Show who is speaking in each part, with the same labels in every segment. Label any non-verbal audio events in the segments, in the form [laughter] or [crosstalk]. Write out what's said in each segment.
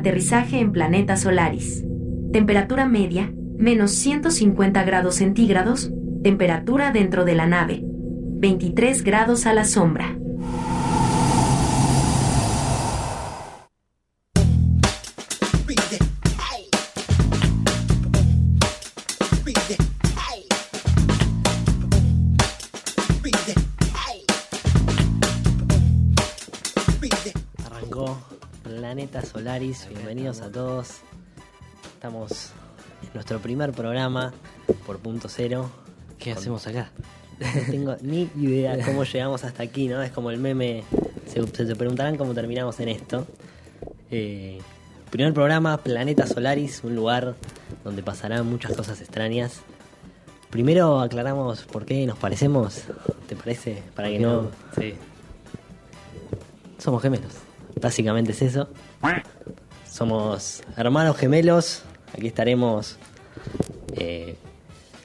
Speaker 1: Aterrizaje en planeta Solaris. Temperatura media, menos 150 grados centígrados. Temperatura dentro de la nave. 23 grados a la sombra.
Speaker 2: Solaris, bienvenidos a todos. Estamos en nuestro primer programa por punto cero.
Speaker 3: ¿Qué hacemos acá?
Speaker 2: No tengo ni idea [laughs] cómo llegamos hasta aquí, ¿no? Es como el meme, se, se preguntarán cómo terminamos en esto. Eh, primer programa, Planeta Solaris, un lugar donde pasarán muchas cosas extrañas. Primero aclaramos por qué nos parecemos, ¿te parece? Para que no...
Speaker 3: Sí.
Speaker 2: Somos gemelos. Básicamente es eso. Somos hermanos gemelos. Aquí estaremos eh,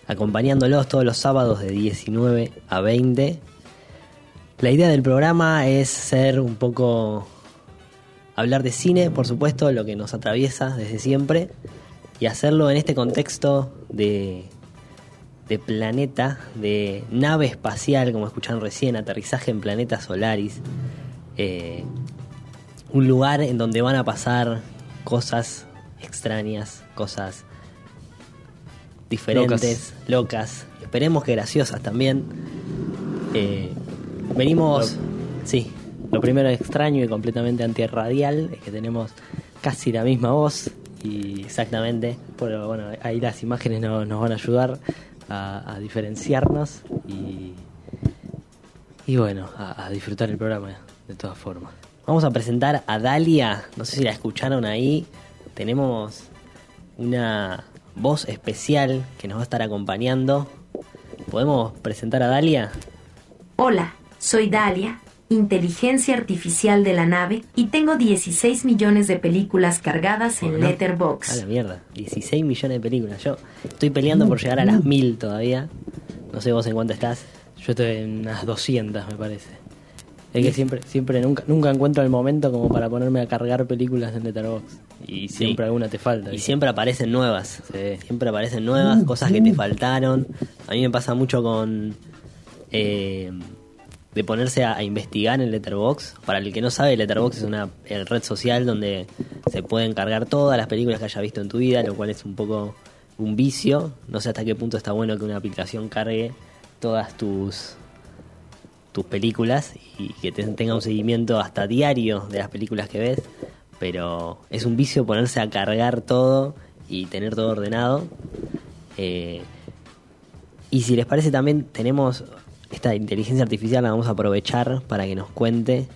Speaker 2: acompañándolos todos los sábados de 19 a 20. La idea del programa es ser un poco... Hablar de cine, por supuesto, lo que nos atraviesa desde siempre. Y hacerlo en este contexto de, de planeta, de nave espacial, como escucharon recién, aterrizaje en planeta Solaris. Eh, un lugar en donde van a pasar cosas extrañas, cosas diferentes, locas, esperemos que graciosas también. Eh, venimos, sí,
Speaker 3: Lo primero extraño y completamente antirradial es que tenemos casi la misma voz. Y,
Speaker 2: exactamente.
Speaker 3: pero bueno, ahí las imágenes no- nos van a ayudar a, a diferenciarnos y, y bueno, a, a disfrutar el programa de todas formas.
Speaker 2: Vamos a presentar a Dalia, no sé si la escucharon ahí, tenemos una voz especial que nos va a estar acompañando. ¿Podemos presentar a Dalia?
Speaker 1: Hola, soy Dalia, inteligencia artificial de la nave, y tengo 16 millones de películas cargadas en
Speaker 2: Bueno. A la
Speaker 1: Letterboxd.
Speaker 2: mierda, 16 millones de películas. Yo estoy peleando por llegar a las 1000 todavía. No sé vos en cuánto estás.
Speaker 3: Yo estoy en unas 200, me parece. Es que siempre, siempre nunca, nunca encuentro el momento como para ponerme a cargar películas en Letterboxd. Y siempre
Speaker 2: Sí.
Speaker 3: alguna te falta.
Speaker 2: Y siempre aparecen nuevas.
Speaker 3: Sí.
Speaker 2: Siempre aparecen nuevas, cosas que te faltaron. A mí me pasa mucho con. eh, de ponerse a, a investigar en Letterboxd. Para el que no sabe, Letterboxd es una eh, red social donde se pueden cargar todas las películas que hayas visto en tu vida, lo cual es un poco un vicio. No sé hasta qué punto está bueno que una aplicación cargue todas tus tus películas y que te- tenga un seguimiento hasta diario de las películas que ves, pero es un vicio ponerse a cargar todo y tener todo ordenado. Eh, y si les parece también tenemos esta inteligencia artificial, la vamos a aprovechar para que nos cuente.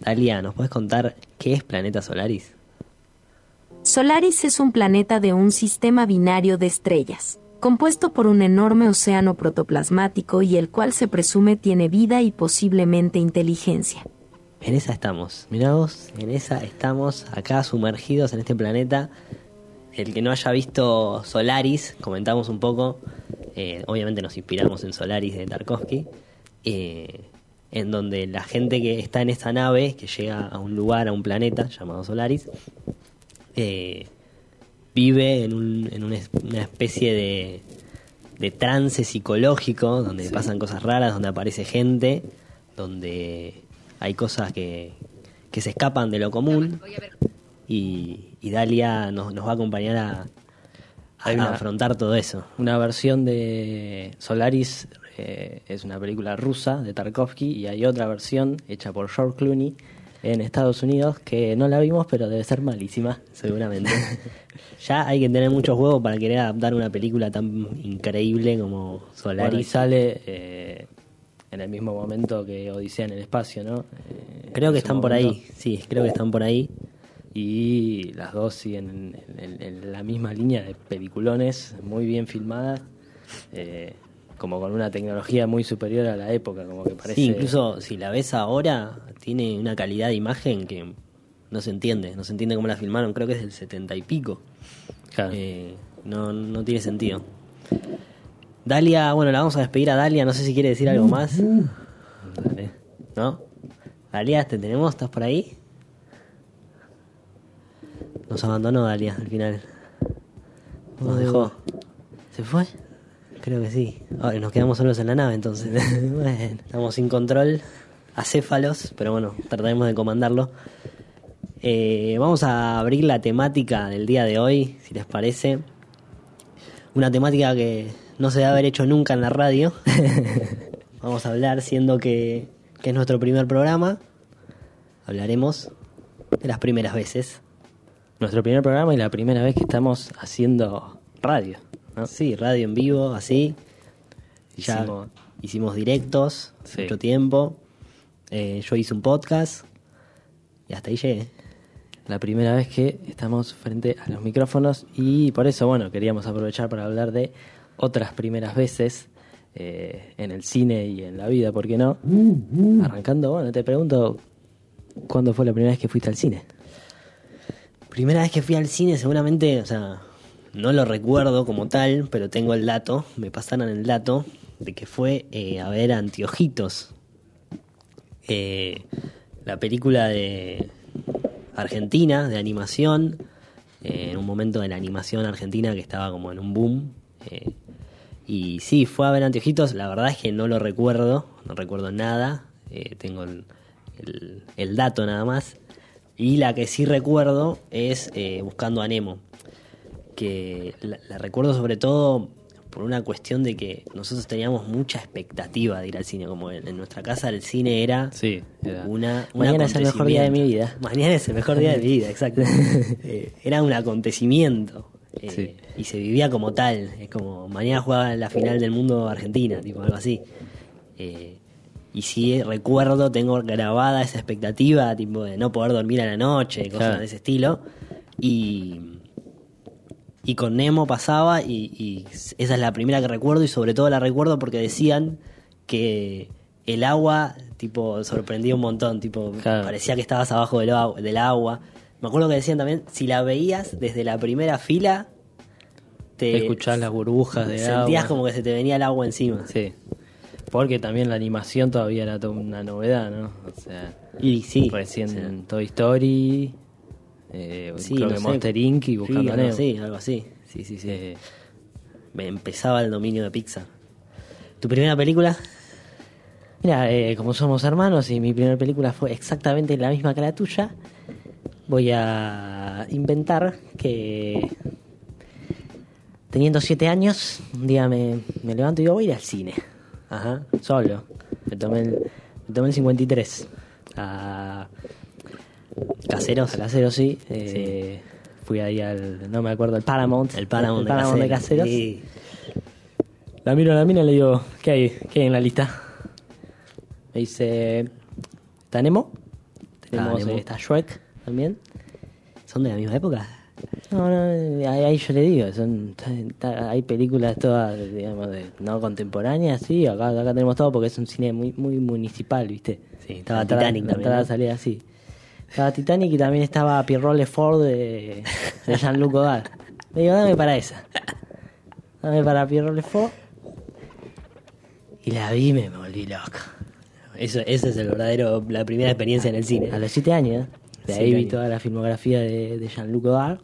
Speaker 2: Dalia, ¿nos puedes contar qué es Planeta Solaris?
Speaker 1: Solaris es un planeta de un sistema binario de estrellas, compuesto por un enorme océano protoplasmático y el cual se presume tiene vida y posiblemente inteligencia.
Speaker 2: En esa estamos. Mirá vos, en esa estamos acá sumergidos en este planeta. El que no haya visto Solaris, comentamos un poco. eh, obviamente nos inspiramos en Solaris de Tarkovsky. eh, en donde la gente que está en esta nave, que llega a un lugar, a un planeta llamado Solaris, eh, vive en, un- en una, es- una especie de, de trance psicológico, donde pasan cosas raras, donde aparece gente, donde hay cosas que, que se escapan de lo común. Y, y Dalia nos, nos va a acompañar a, a
Speaker 3: una-
Speaker 2: afrontar todo eso.
Speaker 3: Una versión de Solaris eh, es una película rusa de Tarkovsky y hay otra versión hecha por George Clooney en Estados Unidos que no la vimos pero debe ser malísima.
Speaker 2: Seguramente. [laughs] ya hay que tener muchos huevos para querer adaptar una película tan increíble como
Speaker 3: Bueno, y
Speaker 2: Solaris.
Speaker 3: sale eh, en el mismo momento que Odisea en el espacio, ¿no? Eh,
Speaker 2: creo que están por ahí. Sí, creo que están por ahí.
Speaker 3: Y las dos siguen en, en- en la misma línea de peliculones, muy bien filmadas, eh, como con una tecnología muy superior a la época, como que parece...
Speaker 2: Sí, incluso si la ves ahora, tiene una calidad de imagen que no se entiende. No se entiende cómo la filmaron. Creo que es del 70 y pico.
Speaker 3: Claro.
Speaker 2: Eh, no, no tiene sentido. Dalia, bueno, la vamos a despedir a Dalia. No sé si quiere decir algo más.
Speaker 3: Dale.
Speaker 2: ¿No? Dalia, ¿te tenemos? ¿Estás por ahí? Nos abandonó Dalia al final. Nos dejó.
Speaker 3: ¿Se fue?
Speaker 2: Creo que sí. Ahora nos quedamos solos en la nave entonces. [laughs] Estamos sin control, acéfalos, pero bueno, trataremos de comandarlo. Eh, vamos a abrir la temática del día de hoy, si les parece. Una temática que no se debe haber hecho nunca en la radio. [laughs] vamos a hablar, siendo que es nuestro primer programa. Hablaremos de las primeras veces.
Speaker 3: Nuestro primer programa y la primera vez que estamos haciendo radio. ¿No?
Speaker 2: Sí, radio en vivo, así. Ya
Speaker 3: Hicimos-
Speaker 2: hicimos directos
Speaker 3: Sí.
Speaker 2: mucho tiempo. Eh, yo hice un podcast y hasta ahí llegué.
Speaker 3: La primera vez que estamos frente a los micrófonos y por eso, bueno, queríamos aprovechar para hablar de otras primeras veces eh, en el cine y en la vida, ¿por qué no? Arrancando, bueno, te pregunto, ¿cuándo fue la primera vez que fuiste al cine?
Speaker 2: Primera vez que fui al cine, seguramente, o sea, no lo recuerdo como tal, pero tengo el dato, me pasaron el dato de que fue eh, a ver Antiojitos, eh, la película de Argentina, de animación, eh, en un momento de la animación argentina que estaba como en un boom. y sí, fue a ver Antiojitos, la verdad es que no lo recuerdo, no recuerdo nada, tengo el, el- el dato nada más. Y la que sí recuerdo es Buscando a Nemo, que la, la recuerdo sobre todo por una cuestión de que nosotros teníamos mucha expectativa de ir al cine, como en, en nuestra casa el cine era
Speaker 3: Sí, era-
Speaker 2: una, un
Speaker 3: Mañana es el mejor día de mi vida.
Speaker 2: Mañana es el mejor día de mi vida, exacto. [laughs] Eh, era un acontecimiento. eh,
Speaker 3: Sí.
Speaker 2: Y se vivía como tal. Es como mañana jugaba la final del mundo Argentina, tipo algo así. Eh, y sí recuerdo, tengo grabada esa expectativa, tipo de no poder dormir a la noche, cosas
Speaker 3: Claro.
Speaker 2: de ese estilo. Y, y con Nemo pasaba y, y esa es la primera que recuerdo y sobre todo la recuerdo porque decían que el agua tipo sorprendía un montón, tipo
Speaker 3: Claro.
Speaker 2: parecía que estabas abajo del, agua- del agua. Me acuerdo que decían también, si la veías desde la primera fila, te
Speaker 3: Escuchar las burbujas de
Speaker 2: sentías
Speaker 3: agua.
Speaker 2: como que se te venía el agua encima.
Speaker 3: Sí. Porque también la animación todavía era toda una novedad, ¿no? O sea,
Speaker 2: Y sí,
Speaker 3: recién
Speaker 2: o sea,
Speaker 3: Toy Story, eh,
Speaker 2: sí,
Speaker 3: creo
Speaker 2: no
Speaker 3: que
Speaker 2: sé.
Speaker 3: Monster Inc. y
Speaker 2: Sí,
Speaker 3: Buscando a
Speaker 2: algo así, algo así. Sí, sí, sí.
Speaker 3: Eh,
Speaker 2: Me empezaba el dominio de Pixar. ¿Tu primera película?
Speaker 3: Mira, eh, como somos hermanos y mi primera película fue exactamente la misma que la tuya, voy a inventar que teniendo siete años, un día me, me levanto y digo, voy a ir al cine. Ajá, solo. Me tomé el, me tomé el 53. A,
Speaker 2: Caseros.
Speaker 3: a Casero, sí. Eh, Fui ahí al, no me acuerdo, el Paramount.
Speaker 2: El Paramount,
Speaker 3: el
Speaker 2: de,
Speaker 3: de Caseros.
Speaker 2: Sí.
Speaker 3: La miro a la mina y le digo, ¿qué hay? ¿Qué hay en la lista? Me dice, ¿está Nemo? Tenemos,
Speaker 2: Nemo.
Speaker 3: eh, está Shrek también.
Speaker 2: ¿Son de la misma época?
Speaker 3: No, no, ahí, yo le digo, son, hay películas todas, digamos, de, no contemporáneas, sí, acá, acá tenemos todo porque es un cine muy muy municipal, ¿viste?
Speaker 2: Sí, estaba Titanic
Speaker 3: la
Speaker 2: también,
Speaker 3: entrada
Speaker 2: ¿no?
Speaker 3: salía así. Estaba Titanic y también estaba Pierrot Ford de, de Jean-Luc Godard. Le digo, dame para esa. Dame para Pierrot Ford. Y la vi y me volví loco.
Speaker 2: Eso, ese es el verdadero, la primera experiencia en el cine.
Speaker 3: A los 7 años, de ahí vi
Speaker 2: años.
Speaker 3: toda la filmografía de, de Jean-Luc Godard.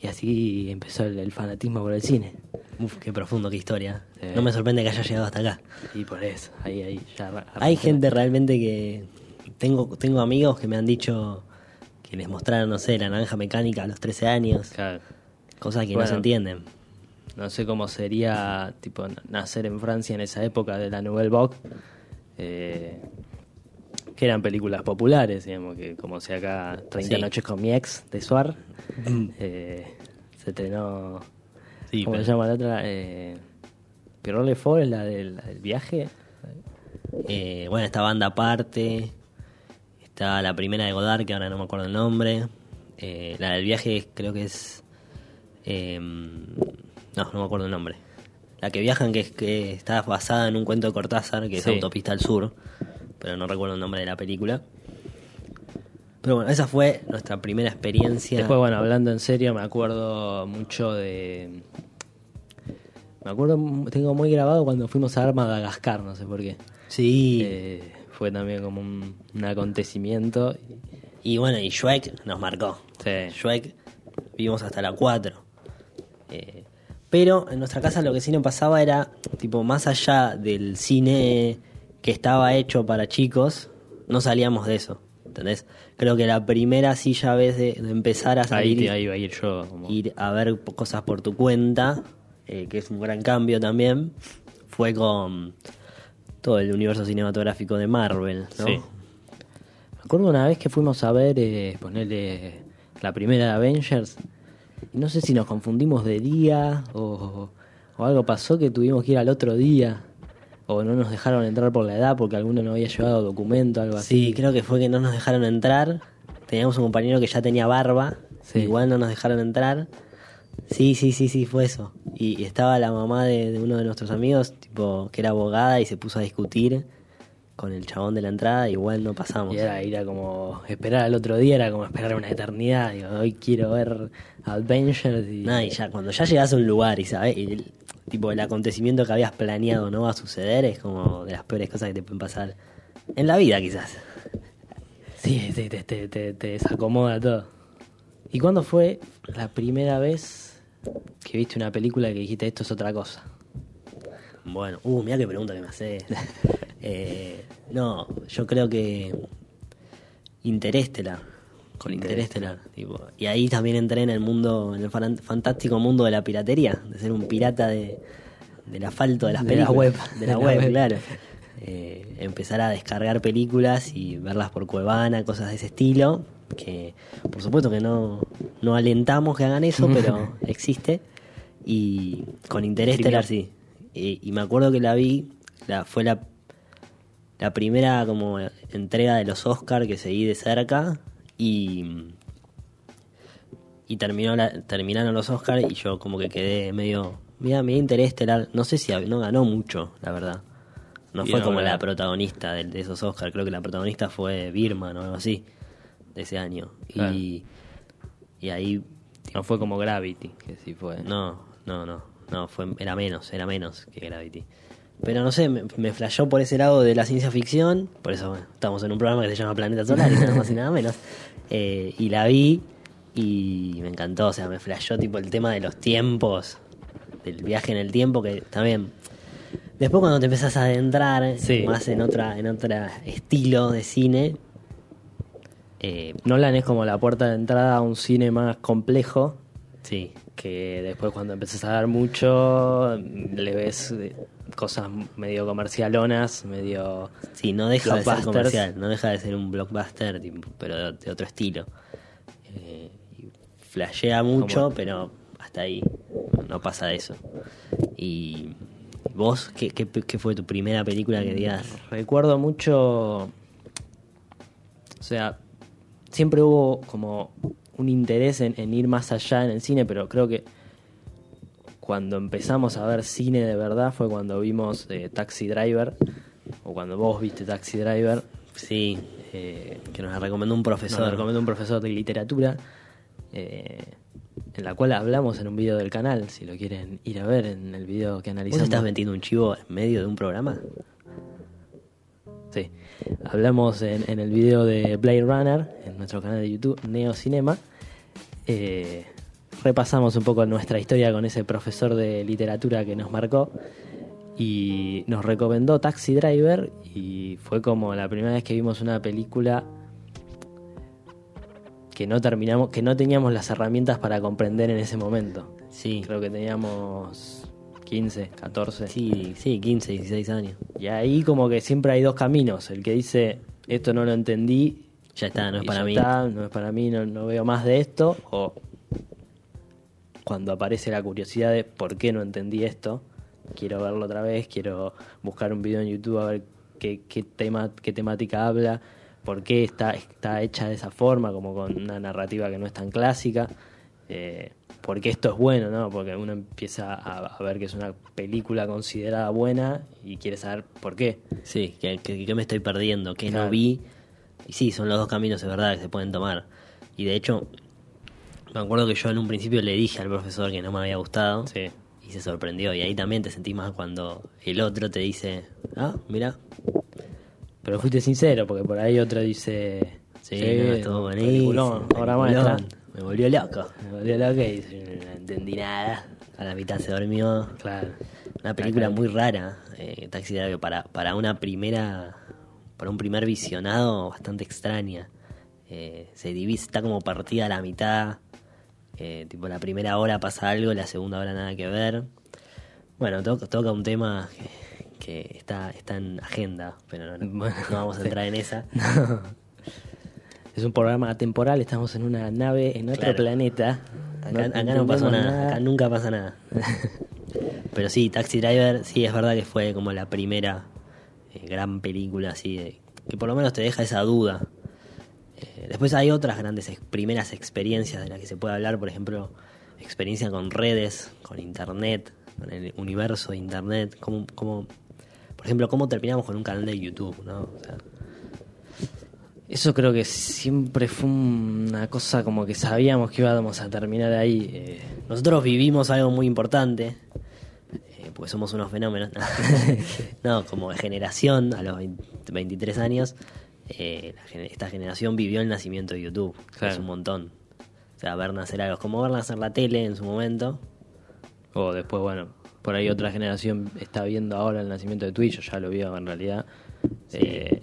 Speaker 3: Y así empezó el, el fanatismo por el cine.
Speaker 2: Uf, qué profundo, qué historia.
Speaker 3: Sí.
Speaker 2: No me sorprende que haya llegado hasta acá.
Speaker 3: Y por eso, ahí, ahí ya
Speaker 2: Hay gente realmente que... Tengo, tengo amigos que me han dicho que les mostraron, no sé, la naranja mecánica a los 13 años.
Speaker 3: Claro.
Speaker 2: Cosas que no se entienden.
Speaker 3: No sé cómo sería tipo nacer en Francia en esa época de la Nouvelle Vogue. eh, que eran películas populares, digamos, que como sea acá 30
Speaker 2: Sí.
Speaker 3: noches con mi ex de Suar. eh, se estrenó.
Speaker 2: Sí,
Speaker 3: ¿Cómo
Speaker 2: pero-
Speaker 3: se llama la otra? Eh, Pierrot Le Fort es la del, la del viaje.
Speaker 2: Eh, bueno, esta banda aparte. Está la primera de Godard, que ahora no me acuerdo el nombre. Eh, la del viaje creo que es... eh, no, no me acuerdo el nombre. La que viajan, que, es, que está basada en un cuento de Cortázar, que es. Autopista al Sur. Pero no recuerdo el nombre de la película. Pero bueno, esa fue nuestra primera experiencia.
Speaker 3: Después, bueno, hablando en serio, me acuerdo mucho de. Me acuerdo, tengo muy grabado cuando fuimos a ver Madagascar, no sé por qué.
Speaker 2: Sí.
Speaker 3: Eh, fue también como un, un acontecimiento.
Speaker 2: Y bueno, y Shrek nos marcó.
Speaker 3: Sí.
Speaker 2: Shrek vimos hasta la 4. Eh, pero en nuestra casa lo que sí nos pasaba era, tipo, más allá del cine que estaba hecho para chicos, no salíamos de eso. ¿Entendés? Creo que la primera silla vez de, de empezar a
Speaker 3: Ahí,
Speaker 2: salir
Speaker 3: te- ahí iba a ir yo. como-
Speaker 2: ir a ver cosas por tu cuenta, eh, que es un gran cambio también, fue con todo el universo cinematográfico de Marvel, ¿no?
Speaker 3: Sí. Me acuerdo una vez que fuimos a ver, eh, ponerle la primera de Avengers, y no sé si nos confundimos de día o, o algo pasó que tuvimos que ir al otro día, o no nos dejaron entrar por la edad porque alguno no había llevado documento, algo así.
Speaker 2: Sí, creo que fue que no nos dejaron entrar. Teníamos un compañero que ya tenía barba,
Speaker 3: Sí.
Speaker 2: igual no nos dejaron entrar. Sí, sí, sí, sí, fue eso. Y, y estaba la mamá de, de uno de nuestros amigos, tipo, que era abogada y se puso a discutir con el chabón de la entrada, igual no pasamos.
Speaker 3: Y era, era como esperar al otro día, era como esperar una eternidad. Digo, hoy quiero ver Avengers y...
Speaker 2: Nada, y ya, cuando ya llegas a un lugar y sabes, y el, tipo, el acontecimiento que habías planeado no va a suceder, es como de las peores cosas que te pueden pasar en la vida, quizás.
Speaker 3: Sí, sí, te, te, te, te desacomoda todo. ¿Y cuándo fue la primera vez que viste una película que dijiste esto es otra cosa?
Speaker 2: Bueno, uh, mira qué pregunta que me hace. [laughs] Eh, no, yo creo que Interestelar. Con Interestelar. tipo. Y ahí también entré en el mundo, en el fan- fantástico mundo de la piratería, de ser un pirata de, del asfalto de las
Speaker 3: De la
Speaker 2: películas.
Speaker 3: web.
Speaker 2: De la web, claro. Eh, empezar a descargar películas y verlas por Cuevana, cosas de ese estilo. Que por supuesto que no, no alentamos que hagan eso, pero [laughs] existe. Y con Interestelar sí. Y, y me acuerdo que la vi, la, fue la, la primera como entrega de los Oscar que seguí de cerca y y terminó la, terminaron los Oscar y yo como que quedé medio mira me Interestelar no sé si no ganó mucho la verdad. No
Speaker 3: Y
Speaker 2: fue
Speaker 3: no,
Speaker 2: como la protagonista de, de esos Oscar creo que la protagonista fue Birman o algo así de ese año
Speaker 3: Claro.
Speaker 2: y y ahí
Speaker 3: No fue como Gravity, que sí fue.
Speaker 2: no, no, no, no, fue, era menos, era menos que Gravity. Pero no sé, me, me flashó por ese lado de la ciencia ficción, por eso bueno, estamos en un programa que se llama Planeta Solar y nada más y nada menos. Eh, y la vi y me encantó, o sea, me flashó tipo el tema de los tiempos, del viaje en el tiempo, que también... Después cuando te empezás a adentrar
Speaker 3: Sí.
Speaker 2: más en otra, en otro estilo de cine, eh,
Speaker 3: Nolan es como la puerta de entrada a un cine más complejo,
Speaker 2: sí,
Speaker 3: que después cuando empezás a dar mucho, le ves eh, cosas medio comercialonas, medio...
Speaker 2: Sí, no deja de ser comercial, no deja de ser un blockbuster, pero de, otro estilo. Eh, flashea mucho, pero hasta ahí no pasa de eso. Y vos, ¿qué, qué, qué fue tu primera película que digas?
Speaker 3: Recuerdo mucho, o sea, siempre hubo como un interés en, en ir más allá en el cine, pero creo que cuando empezamos a ver cine de verdad fue cuando vimos eh, Taxi Driver, o cuando vos viste Taxi Driver,
Speaker 2: Sí,
Speaker 3: eh,
Speaker 2: que nos la recomendó un profesor.
Speaker 3: nos recomendó un profesor de literatura, eh, en la cual hablamos en un video del canal, si lo quieren ir a ver en el video que
Speaker 2: ¿Vos
Speaker 3: analizamos.
Speaker 2: estás metiendo un chivo en medio de un programa?
Speaker 3: Sí. Hablamos en, en el video de Blade Runner, en nuestro canal de YouTube, Neo Cinema. Eh, repasamos un poco nuestra historia con ese profesor de literatura que nos marcó. Y nos recomendó Taxi Driver. Y fue como la primera vez que vimos una película que no terminamos, que no teníamos las herramientas para comprender en ese momento.
Speaker 2: Sí,
Speaker 3: Creo que teníamos 15, 14.
Speaker 2: sí, sí, 15, 16 años.
Speaker 3: Y ahí como que siempre hay dos caminos. El que dice, esto no lo entendí.
Speaker 2: Ya está, no es para
Speaker 3: ya
Speaker 2: mí.
Speaker 3: está, no es para mí, no, no veo más de esto. O cuando aparece la curiosidad de por qué no entendí esto, quiero verlo otra vez, quiero buscar un video en YouTube a ver qué, qué tema, qué temática habla, por qué está, está hecha de esa forma, como con una narrativa que no es tan clásica. Eh, porque esto es bueno, ¿no? Porque uno empieza a, a ver que es una película considerada buena y quiere saber por qué.
Speaker 2: Sí, que, que- que me estoy perdiendo, que
Speaker 3: Claro.
Speaker 2: no vi. Y sí, son los dos caminos, es verdad, que se pueden tomar. Y de hecho, me acuerdo que yo en un principio le dije al profesor que no me había gustado.
Speaker 3: Sí.
Speaker 2: Y se sorprendió. Y ahí también te sentís más cuando el otro te dice, ah, mira,
Speaker 3: Pero fuiste sincero, porque por ahí otro dice...
Speaker 2: sí, no, estuvo buenísimo. peliculón,
Speaker 3: maestra.
Speaker 2: Me volvió loco.
Speaker 3: Me volvió loco y no entendí nada.
Speaker 2: A la mitad se durmió.
Speaker 3: Claro.
Speaker 2: Una película muy rara, eh, Taxi Driver, para, para una primera, para un primer visionado bastante extraña. Eh, se divide, está como partida a la mitad. Eh, tipo, la primera hora pasa algo, la segunda hora nada que ver. Bueno, to- toca un tema que, que está, está en agenda, pero no,
Speaker 3: Bueno,
Speaker 2: no vamos a entrar en esa. [laughs]
Speaker 3: Es un programa atemporal, estamos en una nave en otro
Speaker 2: Claro.
Speaker 3: planeta.
Speaker 2: Acá, acá no pasó
Speaker 3: entendemos
Speaker 2: nada, acá nunca pasa nada. [laughs] Pero sí, Taxi Driver, sí, es verdad que fue como la primera eh, gran película así, de, que por lo menos te deja esa duda. Eh, después hay otras grandes ex- primeras experiencias de las que se puede hablar, por ejemplo, experiencia con redes, con internet, con el universo de internet, como, como por ejemplo, cómo terminamos con un canal de YouTube, ¿no? O sea,
Speaker 3: Eso creo que siempre fue una cosa como que sabíamos que íbamos a terminar ahí. eh,
Speaker 2: Nosotros vivimos algo muy importante, eh, porque somos unos fenómenos. [laughs] no, como generación, a los 20 23 años, eh, esta generación vivió el nacimiento de YouTube.
Speaker 3: Claro.
Speaker 2: Es un montón. O sea, ver nacer algo, como ver nacer la tele en su momento.
Speaker 3: o después, bueno, por ahí otra generación está viendo ahora el nacimiento de Twitch, yo ya lo vio en realidad. Eh,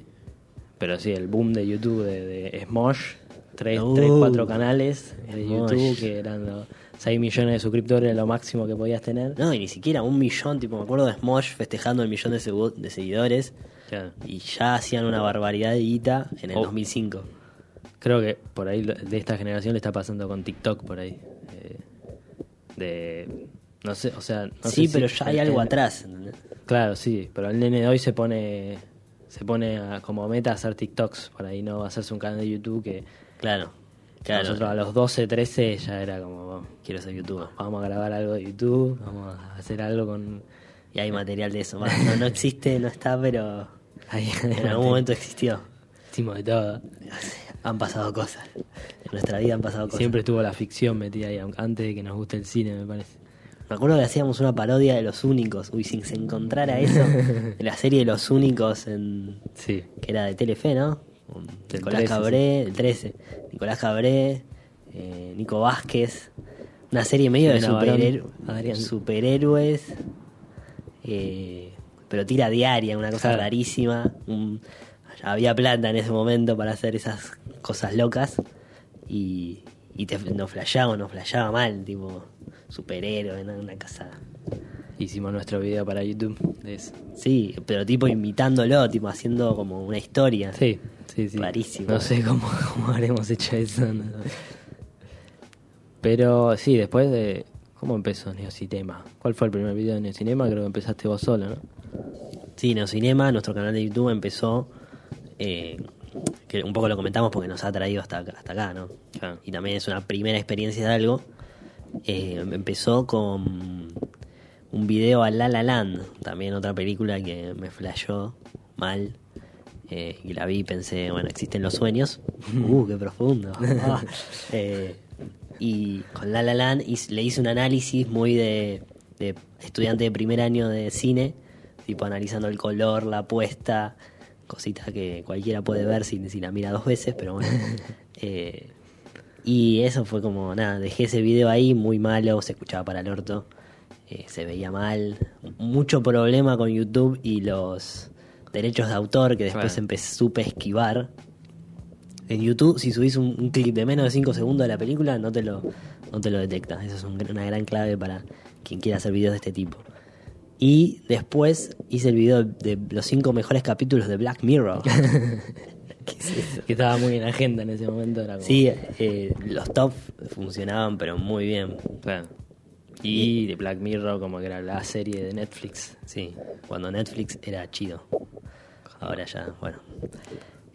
Speaker 3: pero sí, el boom de YouTube de, de Smosh, 3,
Speaker 2: Uh,
Speaker 3: 4 canales de
Speaker 2: Smosh.
Speaker 3: YouTube, que eran los 6 millones de suscriptores, lo máximo que podías tener.
Speaker 2: No, y ni siquiera un millón, tipo, me acuerdo de Smosh festejando el millón de, segu- de seguidores.
Speaker 3: Claro.
Speaker 2: Y ya hacían una barbaridad de guita en el
Speaker 3: Oh.
Speaker 2: 2005.
Speaker 3: Creo que por ahí de esta generación le está pasando con TikTok por ahí. eh, de no sé, o sea, no
Speaker 2: sí,
Speaker 3: sé
Speaker 2: pero
Speaker 3: si-
Speaker 2: ya hay
Speaker 3: el-
Speaker 2: algo atrás.
Speaker 3: Claro, sí, pero el nene de hoy se pone se pone a- como meta hacer TikToks por ahí no hacerse un canal de YouTube que
Speaker 2: Claro, claro.
Speaker 3: nosotros a los 12, 13 ya era como
Speaker 2: Quiero ser youtuber.
Speaker 3: vamos a grabar algo de YouTube, vamos a hacer algo con
Speaker 2: Y hay material de eso. No, no existe, no está, pero [laughs] en algún momento existió.
Speaker 3: hicimos de todo.
Speaker 2: Han pasado cosas. En nuestra vida han pasado cosas.
Speaker 3: Siempre estuvo la ficción metida ahí, aunque- antes de que nos guste el cine, me parece.
Speaker 2: Me acuerdo que hacíamos una parodia de Los Únicos. Uy, sin se encontrara eso. [laughs] de la serie de Los Únicos, en
Speaker 3: Sí.
Speaker 2: que era de Telefe, ¿no? Nicolás
Speaker 3: 13,
Speaker 2: Cabré, el 13. Nicolás Cabré, eh, Nico Vázquez. Una serie medio de superhéroe-
Speaker 3: Adrián.
Speaker 2: superhéroes. eh, pero tira diaria, una cosa
Speaker 3: Claro.
Speaker 2: rarísima. Un- había plata en ese momento para hacer esas cosas locas. Y, y te, nos flasheaba, nos flasheaba mal, tipo superhéroe, ¿no? una cosa.
Speaker 3: Hicimos nuestro video para YouTube de eso.
Speaker 2: Sí, pero tipo imitándolo, tipo haciendo como una historia.
Speaker 3: Sí, sí, sí.
Speaker 2: Rarísimo.
Speaker 3: No sé cómo, [laughs] cómo habremos hecho eso. no. Pero sí, después de... ¿Cómo empezó Neocinema? ¿Cuál fue el primer video de Neocinema? Creo que empezaste vos solo, ¿no?
Speaker 2: Sí, Neocinema, nuestro canal de YouTube empezó, eh, que un poco lo comentamos porque nos ha traído hasta, hasta acá, ¿no?
Speaker 3: Claro.
Speaker 2: Y también es una primera experiencia de algo. Eh, empezó con un video a La La Land, también otra película que me flashó mal. Eh, y la vi y pensé, bueno, existen los sueños. [laughs] Uh, qué profundo. Ah. [laughs] Eh, y con La La Land le hice un análisis muy de, de estudiante de primer año de cine, tipo analizando el color, la puesta, cositas que cualquiera puede ver si, si la mira dos veces, pero bueno. [laughs] Eh, y eso fue como, nada, dejé ese video ahí, muy malo, se escuchaba para el orto, eh, se veía mal, mucho problema con YouTube y los derechos de autor que después
Speaker 3: Claro.
Speaker 2: empe- supe esquivar. En YouTube, si subís un, un clip de menos de 5 segundos de la película, no te lo, no te lo detecta. Esa es un- una gran clave para quien quiera hacer videos de este tipo. Y después hice el video de los 5 mejores capítulos de Black Mirror. [laughs] ¿Qué es eso?
Speaker 3: Que estaba muy en agenda en ese momento. Era como-
Speaker 2: Sí, eh, los top funcionaban, pero muy bien.
Speaker 3: Claro. Y de Black Mirror, como que era la serie de Netflix.
Speaker 2: Sí, cuando Netflix era chido. Ahora ya, bueno.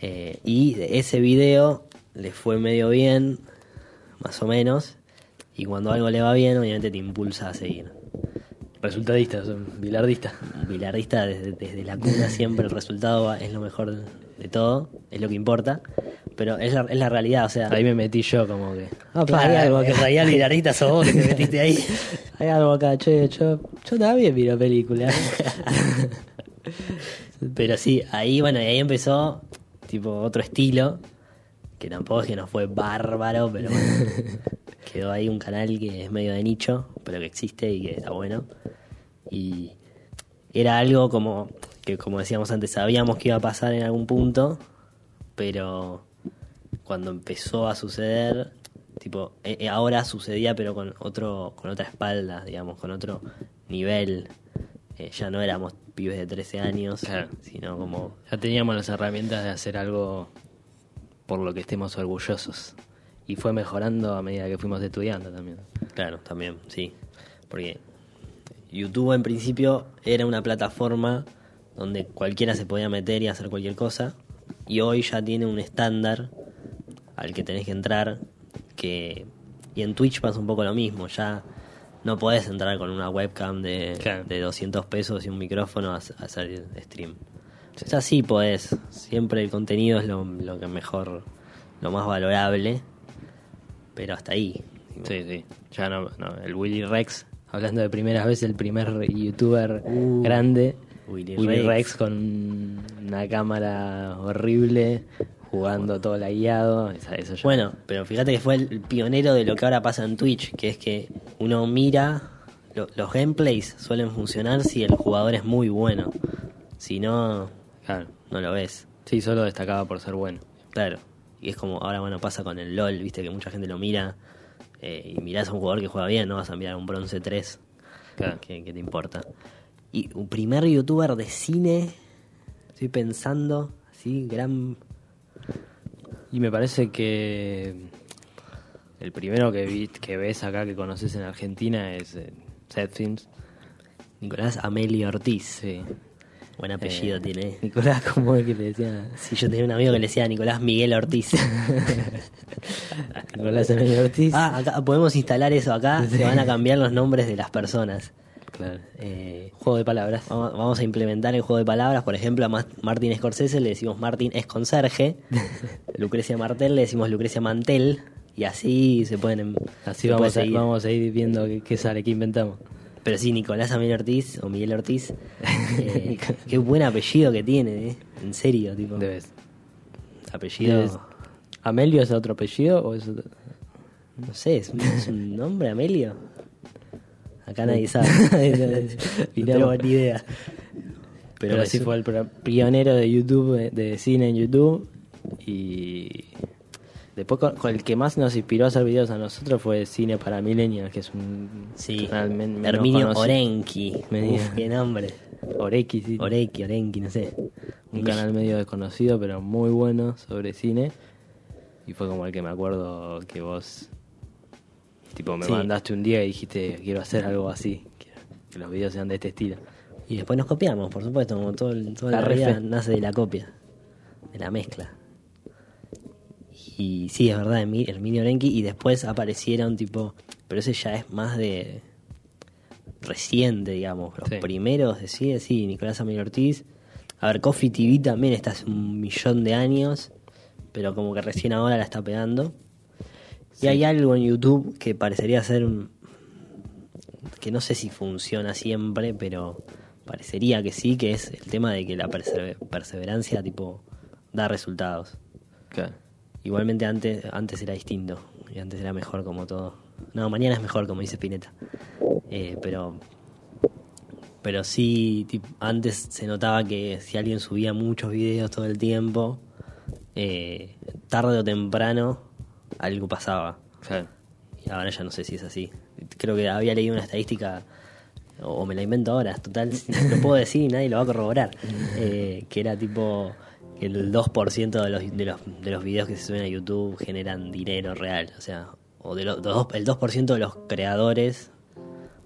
Speaker 2: Eh, y de ese video le fue medio bien, más o menos. Y cuando algo le va bien, obviamente te impulsa a seguir.
Speaker 3: Resultadista, bilardista.
Speaker 2: Bilardista desde, desde la cuna [laughs] siempre el resultado es lo mejor de todo, es lo que importa. Pero es la, es la realidad, o sea.
Speaker 3: Ahí me metí yo como que...
Speaker 2: Ah,
Speaker 3: Claro,
Speaker 2: hay algo que en realidad bilardista sos vos que te metiste ahí. [laughs]
Speaker 3: Hay algo acá, che, yo, yo también miro películas. [laughs]
Speaker 2: Pero sí, ahí bueno, y ahí empezó tipo otro estilo que tampoco es que nos fue bárbaro, pero bueno, quedó ahí un canal que es medio de nicho, pero que existe y que está bueno. Y era algo como que, como decíamos antes, sabíamos que iba a pasar en algún punto, pero cuando empezó a suceder, tipo, eh, eh, ahora sucedía pero con otro, con otra espalda, digamos, con otro nivel. Eh, ya no éramos pibes de 13 años,
Speaker 3: Claro.
Speaker 2: sino como
Speaker 3: Ya teníamos las herramientas de hacer algo por lo que estemos orgullosos. Y fue mejorando a medida que fuimos estudiando también.
Speaker 2: Claro, también, sí. Porque YouTube en principio era una plataforma donde cualquiera se podía meter y hacer cualquier cosa. Y hoy ya tiene un estándar al que tenés que entrar. que Y en Twitch pasa un poco lo mismo. Ya no podés entrar con una webcam de,
Speaker 3: Claro.
Speaker 2: de 200 pesos y un micrófono a, a hacer stream. O sea, sí podés. Siempre el contenido es lo, lo que mejor, lo más valorable. Pero hasta ahí.
Speaker 3: Sí, sí. Ya no, no, el Willy Rex, hablando de primeras veces, el primer youtuber
Speaker 2: Uh,
Speaker 3: grande.
Speaker 2: Willy
Speaker 3: Rex.
Speaker 2: Rex.
Speaker 3: con una cámara horrible, jugando todo lagueado. Eso ya-
Speaker 2: Bueno, pero fíjate que fue el pionero de lo que ahora pasa en Twitch, que es que uno mira, lo- los gameplays suelen funcionar si el jugador es muy bueno. Si no,
Speaker 3: Claro.
Speaker 2: no lo ves.
Speaker 3: Sí, solo destacaba por ser bueno.
Speaker 2: Claro. Y es como ahora, bueno, pasa con el LOL, viste que mucha gente lo mira eh, y mirás a un jugador que juega bien, no vas a mirar a un bronce 3.
Speaker 3: Claro.
Speaker 2: ¿Qué, qué te importa? Y un primer youtuber de cine, estoy pensando, así, gran...
Speaker 3: Y me parece que el primero que vi, que ves acá que conoces en Argentina es eh, Seth Films.
Speaker 2: Nicolás Amelio Ortiz.
Speaker 3: Sí.
Speaker 2: Buen apellido
Speaker 3: Eh,
Speaker 2: tiene.
Speaker 3: Nicolás, como el que le decía
Speaker 2: Sí, yo tenía un amigo que le decía Nicolás Miguel Ortiz. [laughs]
Speaker 3: Nicolás Emilio Ortiz.
Speaker 2: ah, acá podemos instalar eso acá. Se van a cambiar los nombres de las personas.
Speaker 3: Claro.
Speaker 2: Eh,
Speaker 3: Juego de palabras.
Speaker 2: vamos, vamos a implementar el juego de palabras. Por ejemplo, a Ma- Martín Scorsese le decimos Martín es conserje. [laughs] Lucrecia Martel le decimos Lucrecia Mantel. Y así se pueden. em-
Speaker 3: Así
Speaker 2: se puede
Speaker 3: vamos a,
Speaker 2: seguir.
Speaker 3: vamos a ir viendo qué, qué sale, qué inventamos.
Speaker 2: Pero sí, Nicolás Amelio Ortiz o Miguel Ortiz. [laughs] eh, qué buen apellido que tiene, ¿eh? En serio, tipo.
Speaker 3: Debes.
Speaker 2: Apellido.
Speaker 3: Debes- ¿Amelio es otro apellido o es otro?
Speaker 2: No sé, ¿es un, es un nombre, Amelio? Acá nadie [laughs] sabe. no tengo ni idea.
Speaker 3: Pero,
Speaker 2: Pero,
Speaker 3: así fue el pionero de YouTube, de cine en YouTube. Y después con, con el que más nos inspiró a hacer videos a nosotros fue Cine para Millennials, que es un
Speaker 2: Sí, Herminio. Orenki. Uf, qué nombre.
Speaker 3: Oreki, sí.
Speaker 2: Orenki, Orenki, no sé.
Speaker 3: un canal medio desconocido, pero muy bueno sobre cine. Y fue como el que me acuerdo que vos, tipo, me
Speaker 2: Sí.
Speaker 3: mandaste un día y dijiste, quiero hacer algo así, quiero que los videos sean de este estilo.
Speaker 2: Y después nos copiamos, por supuesto, como todo, el- toda
Speaker 3: La
Speaker 2: la, vida nace de la copia, de la mezcla. Y sí, es verdad, Herminio Orenki. Y después aparecieron, tipo, pero ese ya es más de reciente, digamos. Los
Speaker 3: Sí.
Speaker 2: primeros de sí, Nicolás Amir Ortiz. A ver, Coffee TV también está hace un millón de años, pero como que recién ahora la está pegando. Y hay algo en YouTube que parecería ser un, que no sé si funciona siempre, pero parecería que sí, que es el tema de que la perse- perseverancia tipo da resultados.
Speaker 3: Claro.
Speaker 2: Igualmente antes, antes era distinto, y antes era mejor como todo. No, mañana es mejor, como dice Spinetta. Eh, pero pero sí, antes se notaba que si alguien subía muchos videos todo el tiempo, eh, tarde o temprano algo pasaba.
Speaker 3: Claro.
Speaker 2: Y ahora ya no sé si es así. Creo que había leído una estadística, o me la invento ahora, total, lo puedo decir nadie lo va a corroborar, eh, que era tipo el 2% de los, de, los, de los videos que se suben a YouTube generan dinero real. O sea, o de los, dos- el 2% de los creadores,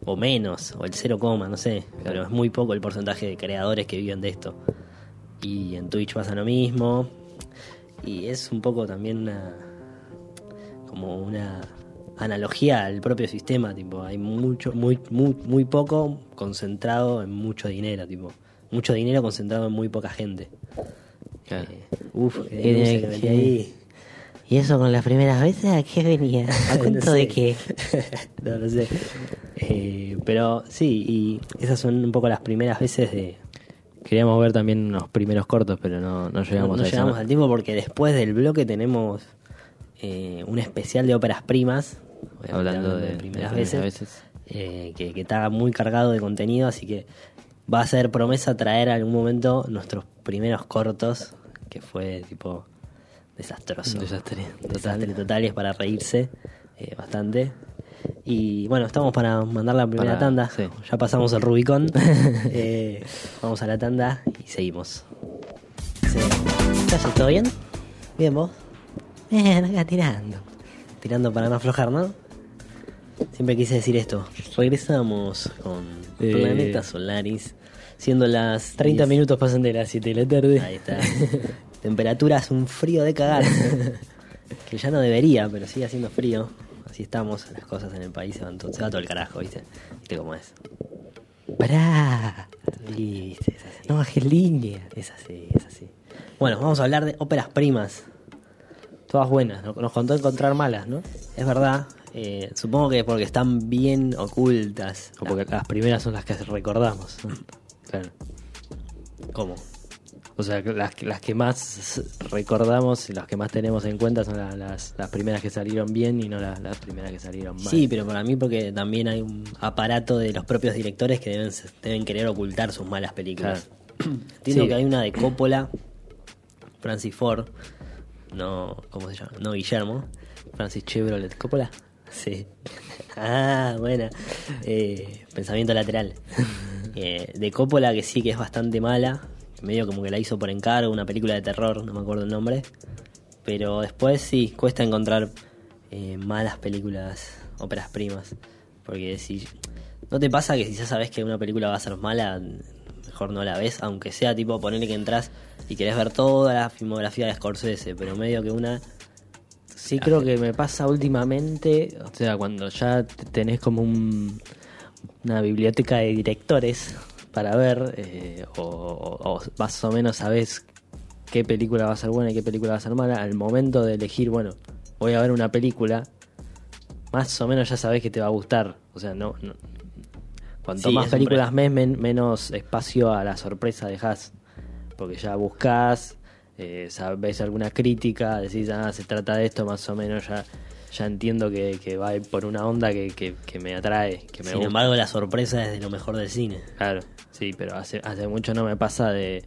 Speaker 2: o menos, o el 0, no sé, pero es muy poco el porcentaje de creadores que viven de esto. Y en Twitch pasa lo mismo. Y es un poco también como una analogía al propio sistema, tipo, hay mucho, muy, muy, muy poco concentrado en mucho dinero, tipo, mucho dinero concentrado en muy poca gente.
Speaker 3: Claro.
Speaker 2: Eh, uf, qué
Speaker 3: ¿Qué
Speaker 2: luces
Speaker 3: tiene
Speaker 2: que
Speaker 3: que-
Speaker 2: ahí.
Speaker 3: ¿Y eso con las primeras veces a qué venía? [laughs] ¿A
Speaker 2: No
Speaker 3: cuento
Speaker 2: sé.
Speaker 3: de qué? [laughs]
Speaker 2: no lo sé. Eh, pero sí, y esas son un poco las primeras veces de,
Speaker 3: Queríamos ver también unos primeros cortos, pero no, no llegamos
Speaker 2: no
Speaker 3: a eso,
Speaker 2: llegamos
Speaker 3: ¿no?
Speaker 2: al tiempo porque después del bloque tenemos eh, un especial de óperas primas,
Speaker 3: Hablando de,
Speaker 2: primeras
Speaker 3: de
Speaker 2: veces,
Speaker 3: veces.
Speaker 2: eh, que, que está muy cargado de contenido, así que va a ser promesa traer en algún momento nuestros primeros cortos, que fue tipo desastroso.
Speaker 3: Desastre total.
Speaker 2: Desastre total y es para reírse eh, bastante. Y bueno, estamos para mandar la primera
Speaker 3: Para-
Speaker 2: tanda.
Speaker 3: sí.
Speaker 2: Ya pasamos el Rubicón. [laughs] Eh, vamos a la tanda y seguimos. Sí. ¿Todo bien? Bien, vos. Bien, acá tirando. Tirando para no aflojar, ¿no? Siempre quise decir esto. Regresamos con
Speaker 3: Eh.
Speaker 2: Planeta Solaris. Siendo las
Speaker 3: 30
Speaker 2: 10.
Speaker 3: minutos pasan de las 7 de la tarde.
Speaker 2: Ahí está. [laughs] Temperaturas, un frío de cagar. [laughs] que ya no debería, pero sigue haciendo frío. Así estamos, las cosas en el país se van todo, se va todo el carajo, ¿viste? ¿Viste cómo es?
Speaker 3: Pará.
Speaker 2: Viste, es así.
Speaker 3: No bajes línea.
Speaker 2: Es así, es así. Bueno, vamos a hablar de óperas primas.
Speaker 3: Todas buenas. ¿no? Nos contó encontrar malas, ¿no?
Speaker 2: Es verdad, eh, supongo que porque están bien ocultas.
Speaker 3: O porque las primeras son las que recordamos. Claro.
Speaker 2: ¿Cómo?
Speaker 3: O sea, las, que- las que más recordamos y las que más tenemos en cuenta son la- las, las primeras que salieron bien y no las, primeras que salieron mal.
Speaker 2: Sí, pero para mí porque también hay un aparato de los propios directores que deben, deben querer ocultar sus malas películas. [clears throat] Entiendo
Speaker 3: Sí.
Speaker 2: que hay una de Coppola, Francis Ford, no, ¿cómo se llama? No, Guillermo, Francis Chevrolet Coppola. [laughs] Sí. [laughs] ah, buena. Eh, pensamiento lateral. [laughs] Eh, de Coppola que sí que es bastante mala, medio como que la hizo por encargo, una película de terror, no me acuerdo el nombre. Pero después sí, cuesta encontrar eh, malas películas, óperas primas. Porque si. ¿No te pasa que si ya sabes que una película va a ser mala, mejor no la ves? Aunque sea tipo ponerle que entras y querés ver toda la filmografía de Scorsese, pero medio que una.
Speaker 3: Sí, creo que me pasa últimamente, o sea, cuando ya te- tenés como un- una biblioteca de directores para ver, eh, o, o- o más o menos sabés qué película va a ser buena y qué película va a ser mala, al momento de elegir, bueno, voy a ver una película, más o menos ya sabés que te va a gustar. O sea, no. no- cuanto
Speaker 2: Sí,
Speaker 3: más películas men- menos espacio a la sorpresa dejas. Porque ya buscás, eh, sabés alguna crítica, decís, ah, se trata de esto, más o menos ya, ya entiendo que, que va por una onda que, que, que me atrae, que me
Speaker 2: Sin
Speaker 3: gusta.
Speaker 2: embargo, la sorpresa es de lo mejor del cine.
Speaker 3: Claro, sí, pero hace, hace mucho no me pasa de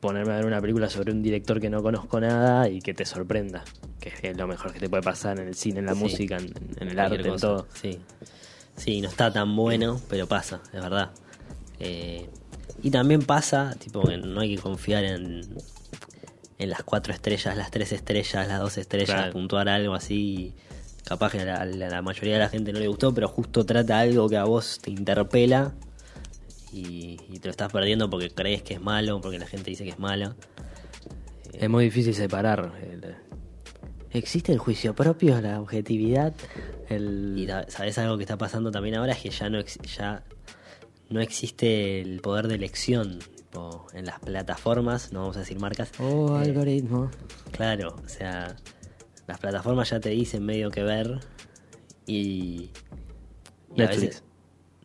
Speaker 3: ponerme a ver una película sobre un director que no conozco nada y que te sorprenda, que es lo mejor que te puede pasar en el cine, en la
Speaker 2: Sí.
Speaker 3: música, en, en el arte, en todo.
Speaker 2: Sí. sí, no está tan bueno, pero pasa, es verdad. Eh, y también pasa, tipo, que no hay que confiar en, en las cuatro estrellas, las tres estrellas, las dos estrellas,
Speaker 3: Claro.
Speaker 2: puntuar algo así. Capaz que a la, mayoría de la gente no le gustó, pero justo trata algo que a vos te interpela y, y te lo estás perdiendo porque crees que es malo, porque la gente dice que es malo.
Speaker 3: Es muy difícil separar. ¿Existe el juicio propio, la objetividad? El...
Speaker 2: Y sabes algo que está pasando también ahora es que ya no ya no existe el poder de elección en las plataformas, no vamos a decir marcas.
Speaker 3: Oh,
Speaker 2: Eh,
Speaker 3: algoritmo.
Speaker 2: claro, o sea, las plataformas ya te dicen medio que ver y, y a
Speaker 3: Netflix.
Speaker 2: veces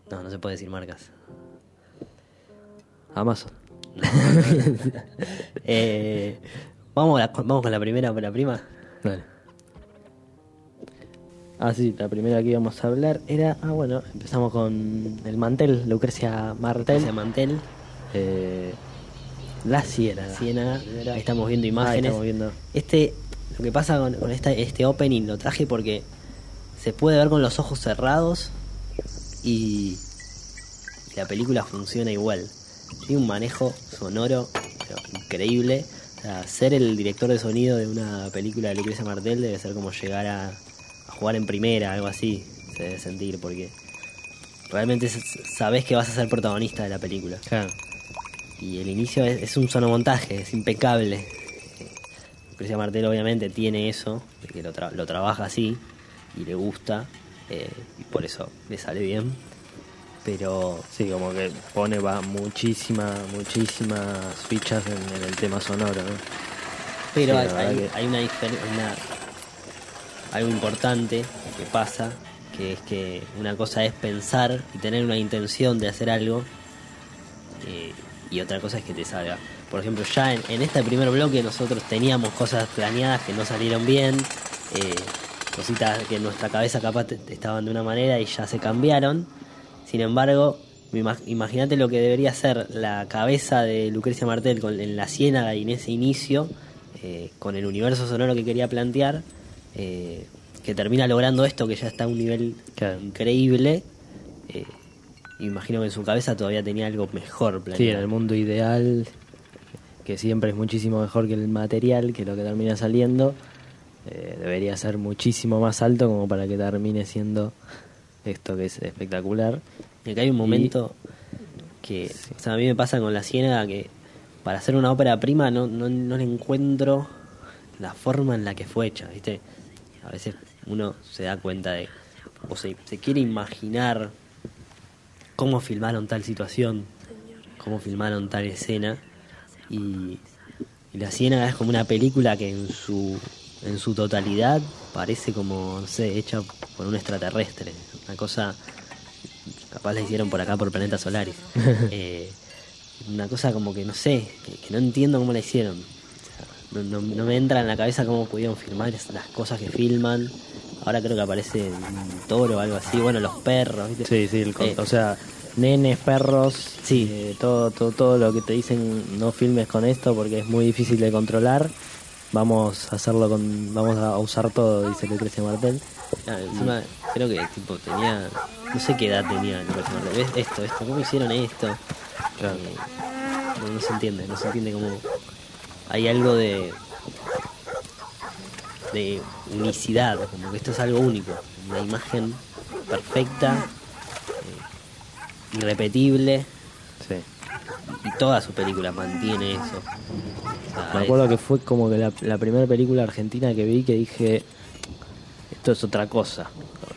Speaker 2: no, no se puede decir marcas.
Speaker 3: Amazon. [laughs]
Speaker 2: Eh, vamos, a la- vamos con la primera para prima.
Speaker 3: Dale. Ah, sí, la primera que íbamos a hablar era. Ah, bueno, empezamos con el mantel, Lucrecia Martel.
Speaker 2: Ese mantel,
Speaker 3: Eh, la Ciénaga.
Speaker 2: Ciénaga, ahí estamos viendo
Speaker 3: Ahí
Speaker 2: imágenes.
Speaker 3: estamos viendo.
Speaker 2: Este, lo que pasa con, con esta, este opening lo traje porque se puede ver con los ojos cerrados y la película funciona igual. Tiene un manejo sonoro pero increíble. O sea, ser el director de sonido de una película de Lucrecia Martel debe ser como llegar a, a jugar en primera, algo así. Se debe sentir porque realmente sabes que vas a ser protagonista de la película.
Speaker 3: Claro.
Speaker 2: Y el inicio es, es un sonomontaje, es impecable. Lucrecia Martel obviamente tiene eso, de que lo, tra- lo trabaja así y le gusta, eh, y por eso le sale bien. Pero
Speaker 3: Sí, como que pone va muchísima, muchísimas fichas en, en el tema sonoro, ¿no?
Speaker 2: Pero
Speaker 3: Sí,
Speaker 2: hay, hay-
Speaker 3: que-
Speaker 2: hay una- algo importante que pasa, que es que una cosa es pensar y tener una intención de hacer algo, eh, y otra cosa es que te salga. Por ejemplo, ya en, en este primer bloque nosotros teníamos cosas planeadas que no salieron bien, eh, cositas que en nuestra cabeza capaz te- estaban de una manera y ya se cambiaron. Sin embargo, imagínate lo que debería ser la cabeza de Lucrecia Martel con, en la ciénaga y en ese inicio, eh, con el universo sonoro que quería plantear, eh, que termina logrando esto que ya está a un nivel
Speaker 3: Claro.
Speaker 2: increíble. eh, imagino que en su cabeza todavía tenía algo mejor
Speaker 3: Sí, en
Speaker 2: planeado.
Speaker 3: el mundo ideal, que siempre es muchísimo mejor que el material, que lo que termina saliendo, eh, debería ser muchísimo más alto como para que termine siendo esto que es espectacular.
Speaker 2: Y acá hay un momento que o sea, a mí me pasa con la ciénaga que para hacer una ópera prima no, no, no le encuentro la forma en la que fue hecha, ¿viste? A veces uno se da cuenta de, o se, se quiere imaginar cómo filmaron tal situación, cómo filmaron tal escena, y, y la ciénaga es como una película que en su, en su totalidad parece como, no sé, hecha por un extraterrestre, una cosa capaz la hicieron por acá por Planeta Solaris. [laughs] Eh, una cosa como que no sé, que, que no entiendo cómo la hicieron. No, no- no me entra en la cabeza cómo pudieron filmar las cosas que filman. Ahora creo que aparece un toro o algo así. Bueno, los perros, ¿viste?
Speaker 3: Sí, sí, el con-
Speaker 2: Eh,
Speaker 3: o sea, nenes, perros,
Speaker 2: Sí.
Speaker 3: eh, todo, todo, todo lo que te dicen no filmes con esto porque es muy difícil de controlar. Vamos a hacerlo con, vamos a usar todo, dice Lucrecia Martel.
Speaker 2: ah, encima, creo que tipo tenía, no sé qué edad tenía Lucrecia Martel. ¿Ves esto, esto? ¿Cómo hicieron esto?
Speaker 3: Claro.
Speaker 2: Eh, no, no se entiende, no se entiende cómo hay algo de de unicidad, como que esto es algo único, una imagen perfecta, eh, irrepetible,
Speaker 3: Sí.
Speaker 2: y toda su película mantiene eso. O sea,
Speaker 3: Me
Speaker 2: es-
Speaker 3: acuerdo que fue como que la, la primera película argentina que vi que dije, esto es otra cosa,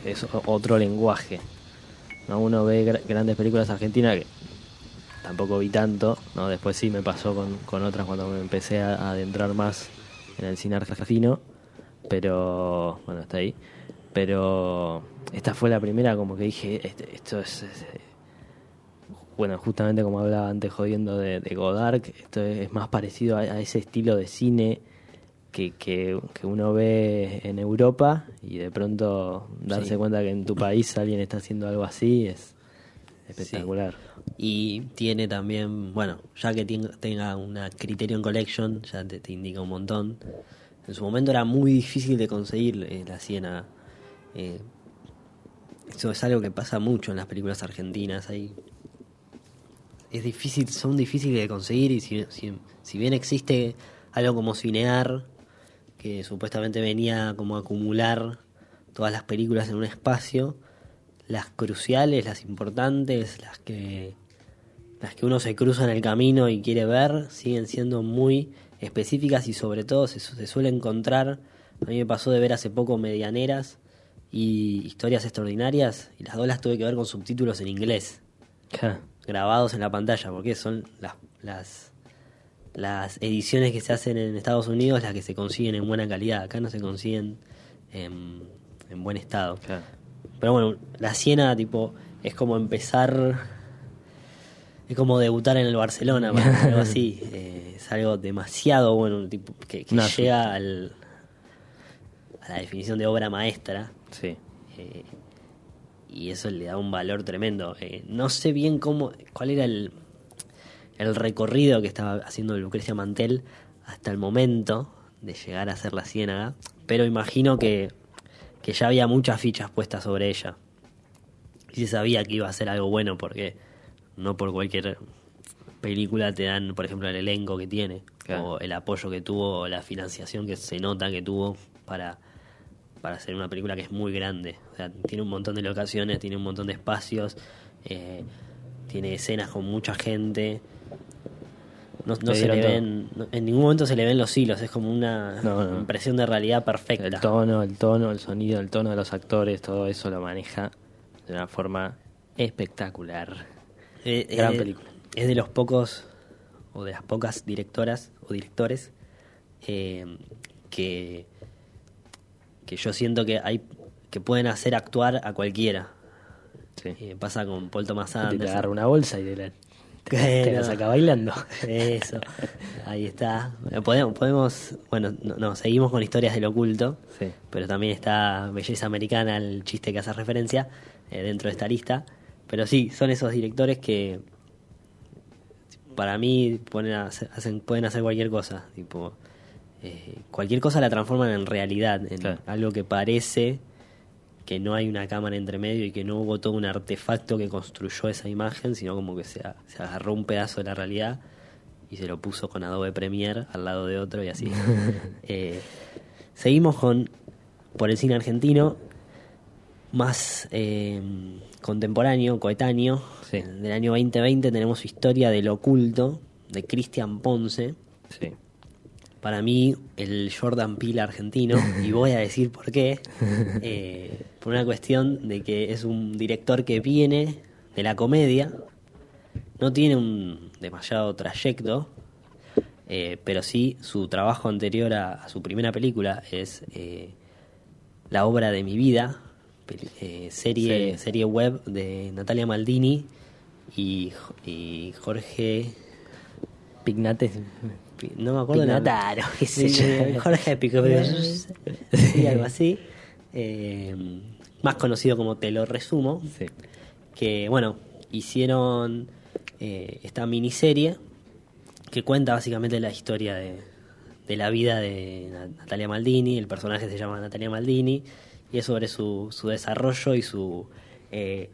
Speaker 3: es otro lenguaje. ¿no? Uno ve gra- grandes películas argentinas que tampoco vi tanto, ¿no? después sí me pasó con, con otras cuando me empecé a, a adentrar más en el cine argentino, pero bueno, está ahí. Pero esta fue la primera como que dije, este- esto es- es bueno, justamente como hablaba antes jodiendo de, de Godard, esto es más parecido a, a ese estilo de cine que, que, que uno ve en Europa y de pronto darse
Speaker 2: Sí.
Speaker 3: cuenta que en tu país alguien está haciendo algo así es espectacular.
Speaker 2: Y tiene también, bueno, ya que tenga una Criterion Collection, ya te, te indica un montón. En su momento era muy difícil de conseguir eh, la Ciénaga. Eh, eso es algo que pasa mucho en las películas argentinas. Hay, es difícil, son difíciles de conseguir y si, si, si bien existe algo como Cinear, que supuestamente venía como a acumular todas las películas en un espacio, las cruciales, las importantes, las que las que uno se cruza en el camino y quiere ver, siguen siendo muy específicas y sobre todo se, se suele encontrar, a mí me pasó de ver hace poco Medianeras y Historias Extraordinarias y las dos las tuve que ver con subtítulos en inglés, grabados en la pantalla, porque son las, las, las ediciones que se hacen en Estados Unidos las que se consiguen en buena calidad, acá no se consiguen en, en buen estado.
Speaker 3: ja.
Speaker 2: Pero bueno, la Siena, tipo, es como empezar. Es como debutar en el Barcelona, algo así. [laughs] Eh, es algo demasiado bueno, tipo, que, que llega al, a la definición de obra maestra.
Speaker 3: Sí.
Speaker 2: eh, y eso le da un valor tremendo. Eh, no sé bien cómo, cuál era el, el recorrido que estaba haciendo Lucrecia Mantel hasta el momento de llegar a ser la Ciénaga, pero imagino que, que ya había muchas fichas puestas sobre ella. Y se sabía que iba a ser algo bueno porque no por cualquier película te dan, por ejemplo, el elenco que tiene,
Speaker 3: Claro.
Speaker 2: o el apoyo que tuvo, o la financiación que se nota que tuvo para, para hacer una película que es muy grande. O sea, tiene un montón de locaciones, tiene un montón de espacios, eh, tiene escenas con mucha gente. No, se le ven, no- en ningún momento se le ven los hilos, es como una
Speaker 3: No,
Speaker 2: impresión de realidad perfecta.
Speaker 3: El tono, el tono, el sonido, el tono de los actores, todo eso lo maneja de una forma espectacular.
Speaker 2: Eh,
Speaker 3: Gran
Speaker 2: eh,
Speaker 3: película.
Speaker 2: Es de los pocos, o de las pocas directoras o directores eh, que, que yo siento que hay que pueden hacer actuar a cualquiera.
Speaker 3: Sí.
Speaker 2: Pasa con Paul Thomas
Speaker 3: Te- te agarra
Speaker 2: Anderson.
Speaker 3: una bolsa y la Te la saca bailando. [laughs]
Speaker 2: Eso, ahí está. Podemos, podemos bueno, no, no, seguimos con historias del oculto,
Speaker 3: Sí.
Speaker 2: pero también está Belleza Americana, el chiste que hace referencia, eh, dentro de esta lista. Pero sí, son esos directores que para mí ponen a hacer- hacen, pueden hacer cualquier cosa. Tipo, eh, cualquier cosa la transforman en realidad, en
Speaker 3: Claro.
Speaker 2: algo que parece que no hay una cámara entre medio y que no hubo todo un artefacto que construyó esa imagen, sino como que se, agarró un pedazo de la realidad y se lo puso con Adobe Premiere al lado de otro y así. [laughs] Eh, seguimos con, por el cine argentino, más eh, contemporáneo, coetáneo.
Speaker 3: Sí.
Speaker 2: Del año 2020 tenemos Historia del Oculto, de Cristian Ponce.
Speaker 3: Sí.
Speaker 2: Para mí, el Jordan Peele argentino, y voy a decir por qué, [laughs] eh, por una cuestión de que es un director que viene de la comedia, no tiene un demasiado trayecto, eh, pero sí su trabajo anterior a, a su primera película es eh, La obra de mi vida, serie,
Speaker 3: Serie.
Speaker 2: serie web de Natalia Maldini y, y Jorge
Speaker 3: Pignate.
Speaker 2: No me acuerdo la-
Speaker 3: Pignataro, [laughs] qué sé yo.
Speaker 2: Jorge sí, algo así. Eh, más conocido como Te lo resumo.
Speaker 3: Sí.
Speaker 2: Que bueno, hicieron eh, esta miniserie que cuenta básicamente la historia de, de la vida de Na- Natalia Maldini. El personaje se llama Natalia Maldini y es sobre su, su desarrollo y su eh,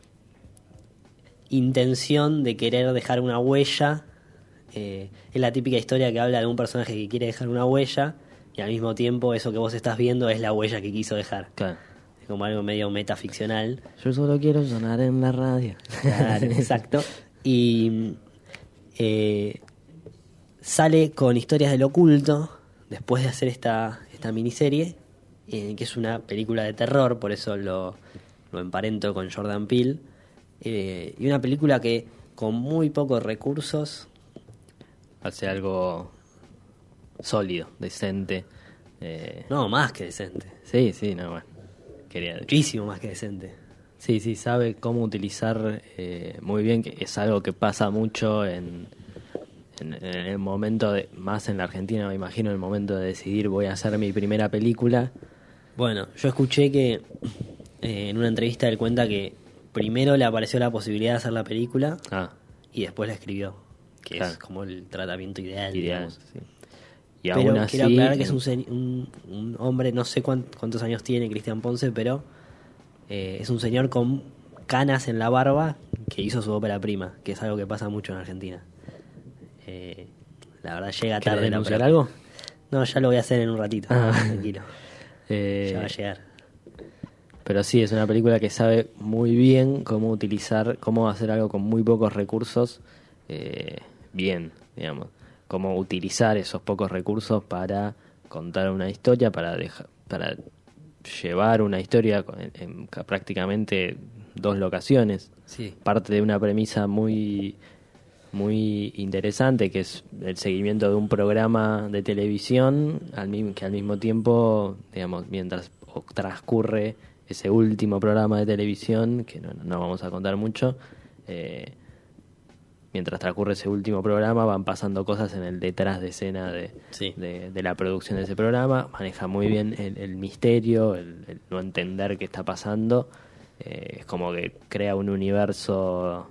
Speaker 2: intención de querer dejar una huella. Eh, es la típica historia que habla de un personaje que quiere dejar una huella y al mismo tiempo eso que vos estás viendo es la huella que quiso dejar.
Speaker 3: Claro.
Speaker 2: Es como algo medio metaficcional.
Speaker 3: Yo solo quiero sonar en la radio.
Speaker 2: Claro, [laughs] exacto. Y eh, sale con historias del oculto después de hacer esta, esta miniserie, eh, que es una película de terror, por eso lo, lo emparento con Jordan Peele. Eh, y una película que con muy pocos recursos,
Speaker 3: Hace algo sólido, decente. Eh,
Speaker 2: no más que decente,
Speaker 3: Sí, sí, no, bueno. Quería
Speaker 2: muchísimo más que decente.
Speaker 3: Sí, sí, sabe cómo utilizar eh, muy bien, que es algo que pasa mucho en, en, en el momento, de, más en la Argentina, me imagino, en el momento de decidir voy a hacer mi primera película.
Speaker 2: Bueno, yo escuché que eh, en una entrevista él cuenta que primero le apareció la posibilidad de hacer la película
Speaker 3: Ah,
Speaker 2: y después la escribió, que
Speaker 3: Claro.
Speaker 2: es como el tratamiento ideal.
Speaker 3: ideal. sí. Y
Speaker 2: pero
Speaker 3: aún así...
Speaker 2: quiero aclarar que es un, un, un hombre, no sé cuán- cuántos años tiene Cristian Ponce, pero eh, es un señor con canas en la barba que hizo su ópera prima, que es algo que pasa mucho en Argentina. Eh, la verdad llega
Speaker 3: ¿querés
Speaker 2: tarde la ópera.
Speaker 3: algo?
Speaker 2: No, ya lo voy a hacer en un ratito,
Speaker 3: Ah.
Speaker 2: tranquilo. [laughs]
Speaker 3: Eh,
Speaker 2: Ya va a llegar.
Speaker 3: Pero sí, es una película que sabe muy bien cómo utilizar, cómo hacer algo con muy pocos recursos eh, bien, digamos. Cómo utilizar esos pocos recursos para contar una historia, para dejar, para llevar una historia en, en ca- prácticamente dos locaciones.
Speaker 2: Sí.
Speaker 3: Parte de una premisa muy muy interesante que es el seguimiento de un programa de televisión al mismo, que al mismo tiempo digamos mientras transcurre ese último programa de televisión que no, no vamos a contar mucho eh, mientras transcurre ese último programa van pasando cosas en el detrás de escena de,
Speaker 2: Sí.
Speaker 3: de, de la producción de ese programa maneja muy bien el, el misterio el, el no entender qué está pasando Eh, es como que crea un universo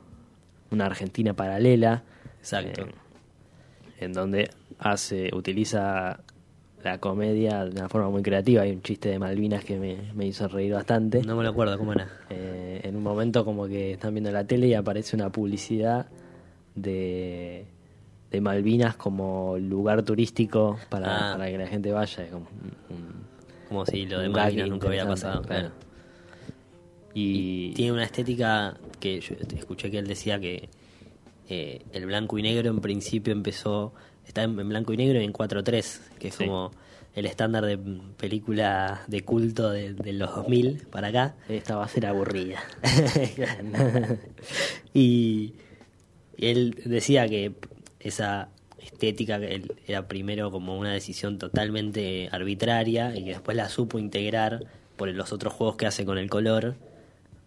Speaker 3: una Argentina paralela
Speaker 2: Exacto.
Speaker 3: eh, en donde hace utiliza la comedia de una forma muy creativa hay un chiste de Malvinas que me, me hizo reír bastante
Speaker 2: No me lo acuerdo cómo era.
Speaker 3: eh, en un momento como que están viendo la tele y aparece una publicidad de, de Malvinas como lugar turístico para,
Speaker 2: Ah.
Speaker 3: para que la gente vaya. Es como un- un-
Speaker 2: Como si lo de Malvinas nunca hubiera pasado.
Speaker 3: claro.
Speaker 2: claro.
Speaker 3: Y,
Speaker 2: Tiene una estética que yo escuché que él decía que eh, el blanco y negro en principio empezó, está en, en blanco y negro y en 4.3, que es
Speaker 3: Sí.
Speaker 2: como el estándar de película de culto de, de los 2000 para acá.
Speaker 3: esta va a ser aburrida. [laughs]
Speaker 2: y él decía que esa estética era primero como una decisión totalmente arbitraria y que después la supo integrar por los otros juegos que hace con el color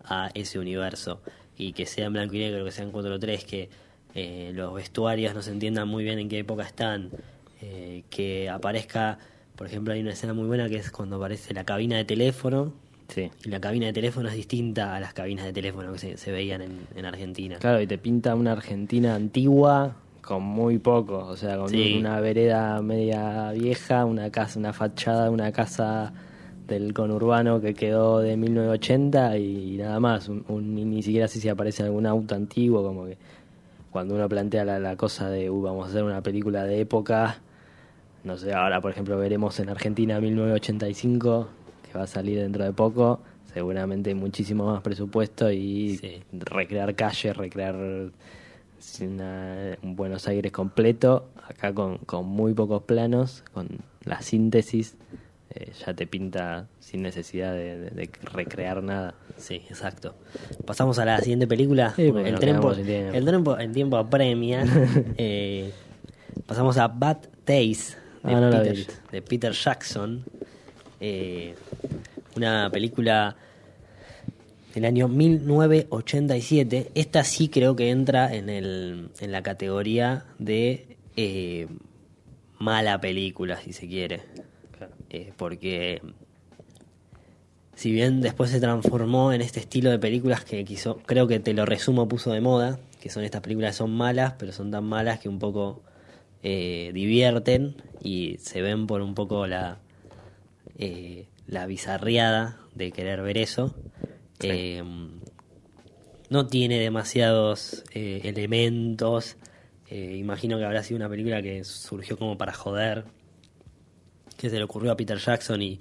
Speaker 2: a ese universo. Y que sea en blanco y negro, que sea en 4.3, que eh, los vestuarios no se entiendan muy bien en qué época están, eh, que aparezca, por ejemplo, hay una escena muy buena que es cuando aparece la cabina de teléfono,
Speaker 3: Sí.
Speaker 2: y la cabina de teléfono es distinta a las cabinas de teléfono que se, se veían en, en Argentina.
Speaker 3: Claro, y te pinta una Argentina antigua con muy poco, o sea, con
Speaker 2: Sí.
Speaker 3: una vereda media vieja, una casa, una fachada, una casa del conurbano que quedó de 1980 y, nada más, un, un- ni siquiera si aparece algún auto antiguo, como que cuando uno plantea la, la cosa de "Uh, vamos a hacer una película de época, no sé, ahora por ejemplo veremos en Argentina 1985, que va a salir dentro de poco, seguramente muchísimo más presupuesto y
Speaker 2: Sí.
Speaker 3: recrear calles, recrear una- un Buenos Aires completo, acá con, con muy pocos planos, con la síntesis, eh, ya te pinta sin necesidad de, de- de recrear nada.
Speaker 2: Sí, exacto. Pasamos a la siguiente película.
Speaker 3: Sí,
Speaker 2: el, tiempo,
Speaker 3: tiempo.
Speaker 2: el tiempo, el tiempo apremia. [laughs] Eh, pasamos a Bad Taste de,
Speaker 3: Ah, no la
Speaker 2: Peter, de Peter Jackson. Eh, una película del año 1987. Esta sí creo que entra en, el, en la categoría de eh, mala película, si se quiere. Eh, porque si bien después se transformó en este estilo de películas que quiso, creo que te lo resumo, puso de moda, que son estas películas que son malas, pero son tan malas que un poco eh, divierten y se ven por un poco la, eh, la bizarriada de querer ver eso. Eh, no tiene demasiados eh, elementos. eh, imagino que habrá sido una película que surgió como para joder. Que se le ocurrió a Peter Jackson y,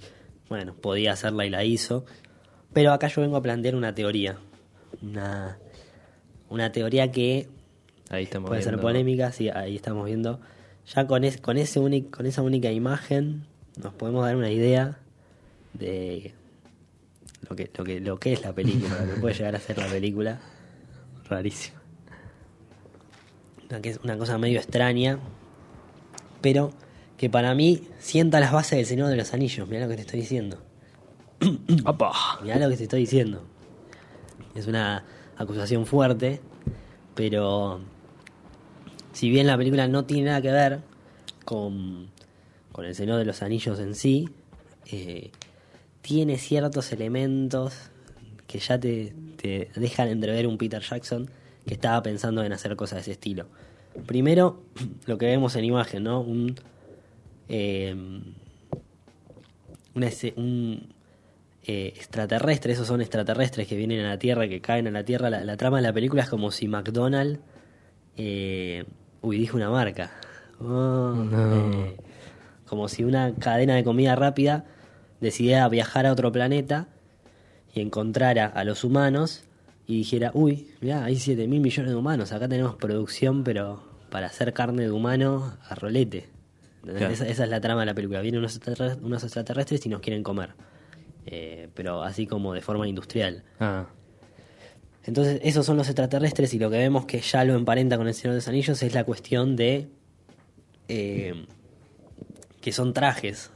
Speaker 2: bueno, podía hacerla y la hizo. Pero acá yo vengo a plantear una teoría. Una, una teoría que
Speaker 3: Ahí estamos
Speaker 2: puede ser polémica, sí, ahí estamos viendo. Ya con, es, con, ese con esa única imagen nos podemos dar una idea de lo que, lo que, lo que es la película, lo que puede llegar a ser la película.
Speaker 3: Rarísimo.
Speaker 2: Una, que es una cosa medio extraña, pero que para mí sienta las bases del Señor de los Anillos. Mirá lo que te estoy diciendo. [coughs] Mirá lo que te estoy diciendo. Es una acusación fuerte, pero si bien la película no tiene nada que ver con, con el Señor de los Anillos en sí, eh, tiene ciertos elementos que ya te, te dejan entrever un Peter Jackson que estaba pensando en hacer cosas de ese estilo. Primero, [clears throat] lo que vemos en imagen, ¿no? Un, eh, una ese- un eh, extraterrestre, esos son extraterrestres que vienen a la Tierra, que caen a la Tierra. La, la trama de la película es como si McDonald's... eh, uy, dije una marca. Oh, eh, como si una cadena de comida rápida decidiera viajar a otro planeta y encontrara a los humanos y dijera, uy, mirá, hay 7 mil millones de humanos, acá tenemos producción, pero para hacer carne de humano a rolete. Esa, esa es la trama de la película. Vienen unos extraterrestres, unos extraterrestres y nos quieren comer. Eh, pero así como de forma industrial.
Speaker 3: Ah,
Speaker 2: Entonces, esos son los extraterrestres y lo que vemos que ya lo emparenta con el Señor de los Anillos es la cuestión de eh, que son trajes,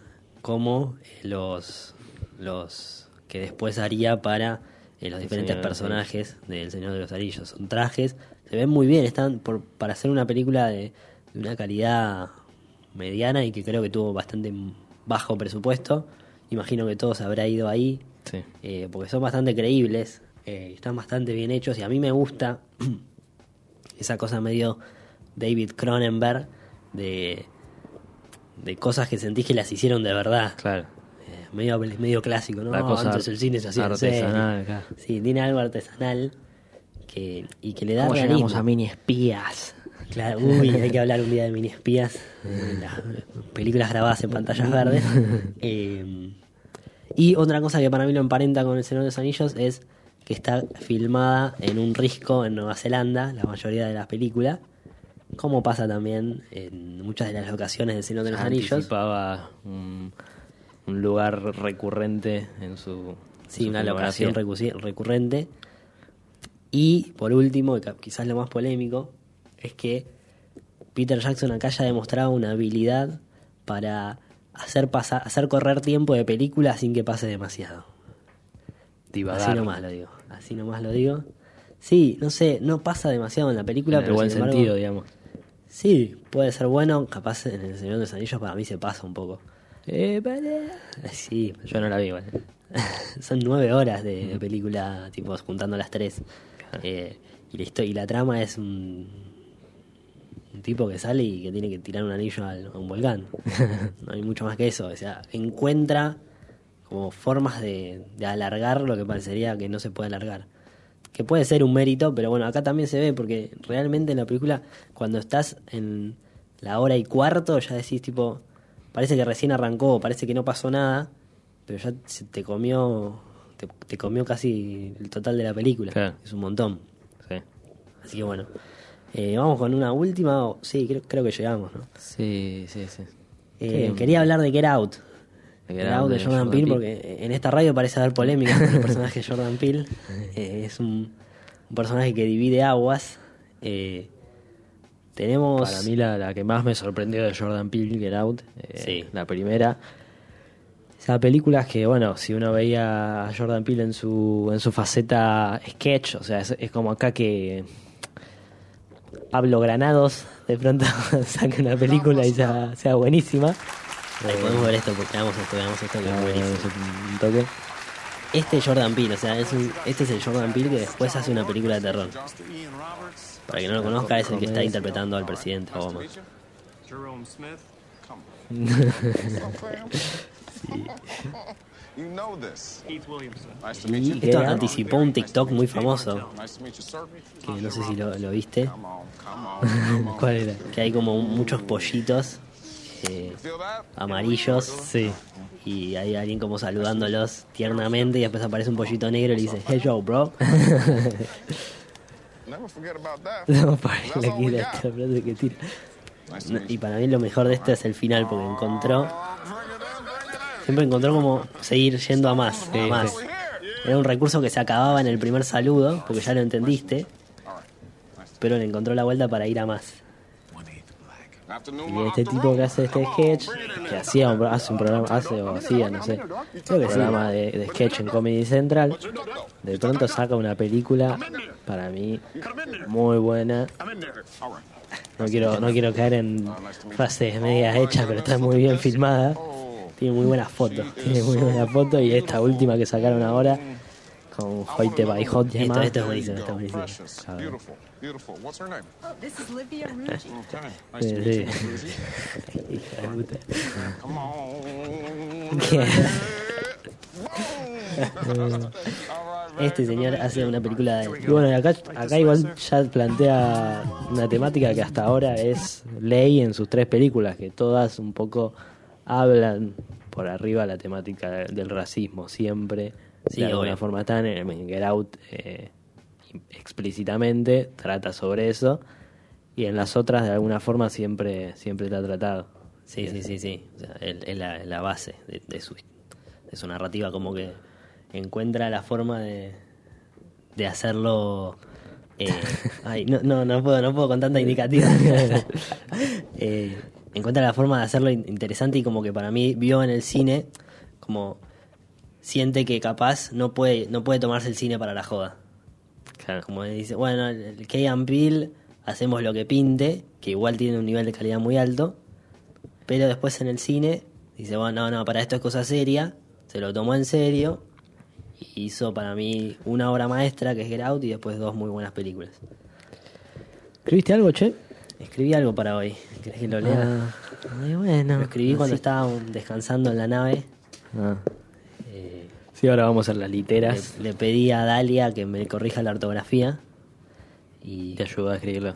Speaker 2: como eh, los, los que después haría para eh, los diferentes personajes del Señor de los Anillos. Son trajes, se ven muy bien, están por, para hacer una película de, de una calidad mediana y que creo que tuvo bastante bajo presupuesto. Imagino que todo se habrá ido ahí
Speaker 3: sí.
Speaker 2: eh, porque son bastante creíbles, eh, están bastante bien hechos y a mí me gusta [clears throat] esa cosa medio David Cronenberg de, de cosas que sentís que las hicieron de verdad.
Speaker 3: Claro.
Speaker 2: Eh, medio, medio clásico, ¿no?
Speaker 3: La cosa
Speaker 2: Antes el cine se hacía
Speaker 3: artesanal, claro.
Speaker 2: Sí, tiene algo artesanal que, y que le da
Speaker 3: ¿Cómo llegamos a mini espías?
Speaker 2: Claro, uy, hay que hablar un día de mini espías, eh, las películas grabadas en pantallas verdes. [laughs] Eh, y otra cosa que para mí lo emparenta con El Señor de los Anillos es que está filmada en un risco en Nueva Zelanda, la mayoría de las películas, como pasa también en muchas de las locaciones del Señor de los Anillos.
Speaker 3: Un, un lugar recurrente en su.
Speaker 2: Sí,
Speaker 3: su
Speaker 2: una locación recurrente. Y por último, quizás lo más polémico, es que Peter Jackson acá ya ha demostrado una habilidad para hacer pasar, hacer correr tiempo de película sin que pase demasiado.
Speaker 3: Divagar.
Speaker 2: Así nomás lo digo. Así nomás lo digo. Sí, no sé, no pasa demasiado en la película,
Speaker 3: en el
Speaker 2: pero
Speaker 3: buen
Speaker 2: sin embargo,
Speaker 3: sentido, digamos.
Speaker 2: Sí, puede ser bueno, capaz en El Señor de los Anillos para mí se pasa un poco.
Speaker 3: Eh, vale.
Speaker 2: Sí,
Speaker 3: Yo no la vi, igual. [laughs]
Speaker 2: son nueve horas de película, tipo, juntando las tres. Eh, y, la y la trama es un, un tipo que sale y que tiene que tirar un anillo al- a un volcán. [laughs] no hay mucho más que eso. O sea, encuentra como formas de, de alargar lo que parecería que no se puede alargar. Que puede ser un mérito, pero bueno, acá también se ve, porque realmente en la película, cuando estás en la hora y cuarto, ya decís tipo, parece que recién arrancó, parece que no pasó nada, pero ya se te comió, te, te comió casi el total de la película.
Speaker 3: Claro.
Speaker 2: Es un montón.
Speaker 3: Sí.
Speaker 2: Así que bueno. Eh, vamos con una última. Sí, creo, creo que llegamos, ¿no?
Speaker 3: Sí, sí, sí.
Speaker 2: Eh,
Speaker 3: Sí.
Speaker 2: quería hablar de Get Out. Out de Jordan Peele, porque en esta radio parece haber polémica con el personaje de Jordan Peele. [laughs] Eh, es un, un personaje que divide aguas. Eh, tenemos.
Speaker 3: Para mí la, la que más me sorprendió de Jordan Peele, Get Out, eh,
Speaker 2: Sí.
Speaker 3: la primera. Esa película es que, bueno, si uno veía a Jordan Peele en su, en su faceta sketch, o sea, es, es como acá que Pablo Granados de pronto [laughs] saca una película y sea buenísima.
Speaker 2: Ahí podemos ver esto, porque veamos esto, veamos esto, que es
Speaker 3: Ah,
Speaker 2: buenísimo.
Speaker 3: es un toque.
Speaker 2: Este es Jordan Peele, o sea, es un- este es el Jordan Peele que después hace una película de terror. Para quien no lo conozca, es el que está interpretando al presidente Obama. [laughs]
Speaker 4: Jerome Smith, come
Speaker 5: You know this.
Speaker 4: Keith Williamson.
Speaker 5: Nice to meet you.
Speaker 2: Esto anticipó un TikTok muy famoso, que no sé si lo, lo viste. [laughs]
Speaker 3: ¿Cuál era?
Speaker 2: que hay como muchos pollitos eh,
Speaker 5: that?
Speaker 2: amarillos
Speaker 3: Sí.
Speaker 2: y hay alguien como saludándolos tiernamente y después aparece un pollito negro y le dice, hey yo, bro. [laughs] [laughs]
Speaker 3: No, para la que tira.
Speaker 2: Y para mí lo mejor de esto es el final, porque encontró, siempre encontró como seguir yendo a más, a más. Era un recurso que se acababa en el primer saludo, porque ya lo entendiste, pero le encontró la vuelta para ir a más.
Speaker 3: Y este tipo que hace este sketch, que hacía un, hace un programa, hace o hacía, no sé, creo que programa de, de sketch en Comedy Central, de pronto saca una película, para mí, muy buena. No quiero, no quiero caer en frases medias hechas, pero está muy bien filmada. Tiene muy buenas fotos, tiene muy buenas fotos y esta última que sacaron ahora con Hoyte by Hot
Speaker 2: Esto,
Speaker 3: Yema.
Speaker 2: esto es buenísimo, esto es buenísimo.
Speaker 5: Precious. Beautiful. Beautiful. What's her name?
Speaker 6: This is Livia [laughs] Ruggi.
Speaker 5: Okay. Nice
Speaker 3: Sí, [laughs] [laughs] sí. De.
Speaker 2: Este señor hace una película de...
Speaker 3: Y bueno, y acá, acá igual ya plantea una temática que hasta ahora es ley en sus tres películas, que todas un poco hablan por arriba la temática de- del racismo, siempre.
Speaker 2: Sí,
Speaker 3: de alguna
Speaker 2: obvio.
Speaker 3: forma están en Get Out eh, explícitamente, trata sobre eso, y en las otras de alguna forma siempre, siempre está tratado.
Speaker 2: Sí, sí, sí, sí. O sea, es la, la base de, de su, de su narrativa, como que encuentra la forma de, de hacerlo... eh, [laughs] ay, no, no, no puedo, no puedo con tanta indicativa. [laughs] Eh, encuentra la forma de hacerlo in- interesante y como que para mí vio en el cine como siente que capaz no puede, no puede tomarse el cine para la joda.
Speaker 3: Claro.
Speaker 2: Como dice, bueno, el Key and Peele hacemos lo que pinte, que igual tiene un nivel de calidad muy alto, pero después en el cine dice, bueno, no, no, para esto es cosa seria, se lo tomó en serio y hizo para mí una obra maestra que es Get Out y después dos muy buenas películas.
Speaker 3: ¿Escribiste algo, che?
Speaker 2: Escribí algo para hoy, ¿querés que lo lea?
Speaker 3: Ah, bueno.
Speaker 2: lo escribí cuando estaba descansando en la nave.
Speaker 3: Ah. Sí, ahora vamos a las literas.
Speaker 2: le, le pedí a Dalia que me corrija la ortografía y
Speaker 3: Te ayuda a escribirlo.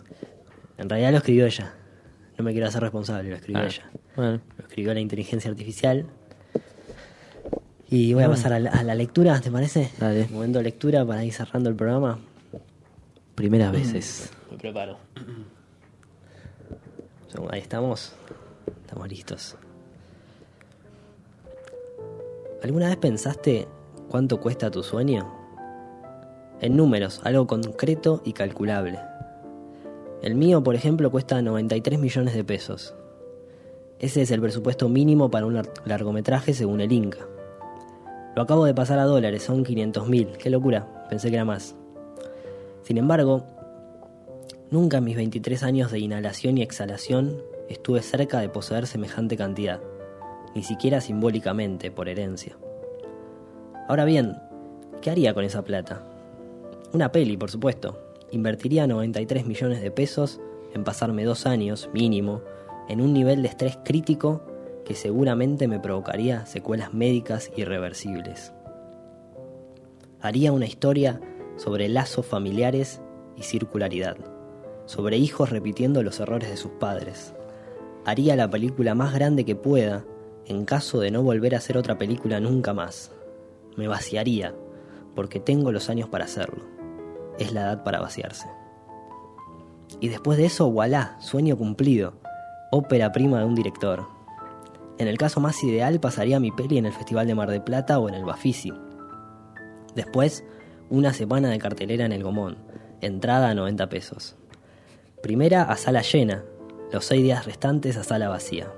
Speaker 2: en realidad lo escribió ella. No me quiero hacer responsable, lo escribió
Speaker 3: Ah,
Speaker 2: ella.
Speaker 3: Bueno,
Speaker 2: Lo escribió la inteligencia artificial. Y voy a pasar a la, a la lectura, ¿te parece?
Speaker 3: Dale.
Speaker 2: Momento de lectura para ir cerrando el programa.
Speaker 3: primeras veces.
Speaker 2: Me preparo. [clears throat] Ahí estamos. Estamos listos. ¿Alguna vez pensaste cuánto cuesta tu sueño? En números, algo concreto y calculable. El mío, por ejemplo, cuesta 93 millones de pesos. Ese es el presupuesto mínimo para un lar- largometraje según el Inca. Lo acabo de pasar a dólares, son 500 mil. Qué locura, pensé que era más. Sin embargo, nunca en mis 23 años de inhalación y exhalación estuve cerca de poseer semejante cantidad, ni siquiera simbólicamente, por herencia. Ahora bien, ¿qué haría con esa plata? Una peli, por supuesto. Invertiría 93 millones de pesos en pasarme dos años, mínimo, en un nivel de estrés crítico que seguramente me provocaría secuelas médicas irreversibles. Haría una historia sobre lazos familiares y circularidad, sobre hijos repitiendo los errores de sus padres. Haría la película más grande que pueda en caso de no volver a hacer otra película nunca más. Me vaciaría, porque tengo los años para hacerlo. Es la edad para vaciarse. Y después de eso, voilà, sueño cumplido. Ópera prima de un director. En el caso más ideal pasaría mi peli en el Festival de Mar de Plata o en el Bafisi. Después, una semana de cartelera en el Gomón. Entrada a 90 pesos. Primera a sala llena, los seis días restantes a sala vacía.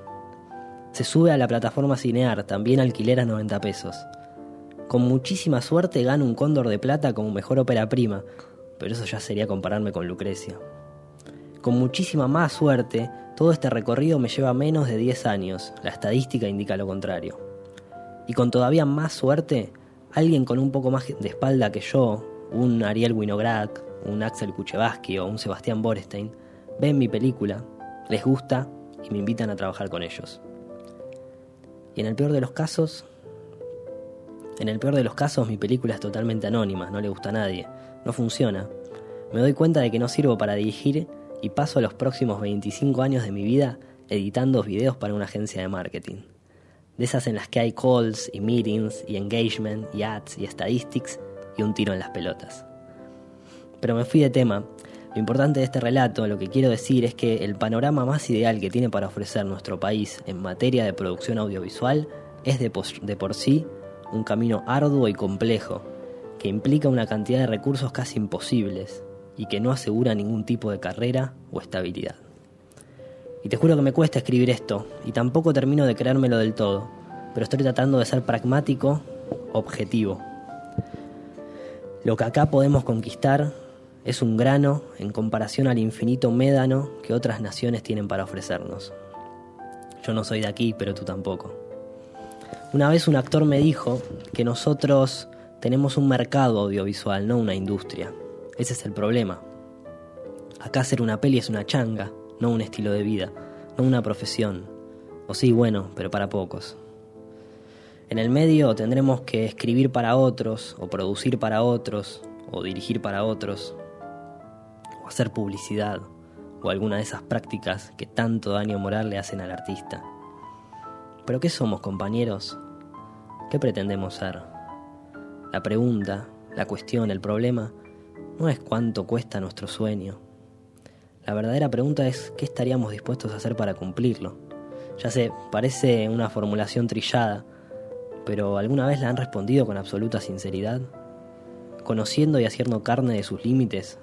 Speaker 2: Se sube a la plataforma Cinear, también alquiler a 90 pesos. Con muchísima suerte gano un cóndor de plata como mejor ópera prima, pero eso ya sería compararme con Lucrecia. Con muchísima más suerte, todo este recorrido me lleva menos de 10 años, la estadística indica lo contrario. Y con todavía más suerte, alguien con un poco más de espalda que yo, un Ariel Winograd, un Axel Kuchevaski o un Sebastián Borestein, ven mi película, les gusta y me invitan a trabajar con ellos. Y en el peor de los casos, en el peor de los casos mi película es totalmente anónima, no le gusta a nadie, no funciona. Me doy cuenta de que no sirvo para dirigir y paso los próximos 25 años de mi vida editando videos para una agencia de marketing. De esas en las que hay calls y meetings y engagement y ads y statistics y un tiro en las pelotas. Pero me fui de tema. Lo importante de este relato, lo que quiero decir es que el panorama más ideal que tiene para ofrecer nuestro país en materia de producción audiovisual es de, por sí un camino arduo y complejo, que implica una cantidad de recursos casi imposibles y que no asegura ningún tipo de carrera o estabilidad. Y te juro que me cuesta escribir esto, y tampoco termino de creérmelo del todo, pero estoy tratando de ser pragmático, objetivo. Lo que acá podemos conquistar es un grano en comparación al infinito médano que otras naciones tienen para ofrecernos. Yo no soy de aquí, pero tú tampoco. Una vez un actor me dijo que nosotros tenemos un mercado audiovisual, no una industria. Ese es el problema. Acá hacer una peli es una changa, no un estilo de vida, no una profesión. O sí, bueno, pero para pocos. En el medio tendremos que escribir para otros, o producir para otros, o dirigir para otros, o hacer publicidad, o alguna de esas prácticas que tanto daño moral le hacen al artista. Pero ¿qué somos, compañeros? ¿Qué pretendemos ser? La pregunta, la cuestión, el problema, no es cuánto cuesta nuestro sueño. La verdadera pregunta es qué estaríamos dispuestos a hacer para cumplirlo. Ya sé, parece una formulación trillada, pero ¿alguna vez la han respondido con absoluta sinceridad? ¿Conociendo y haciendo carne de sus límites?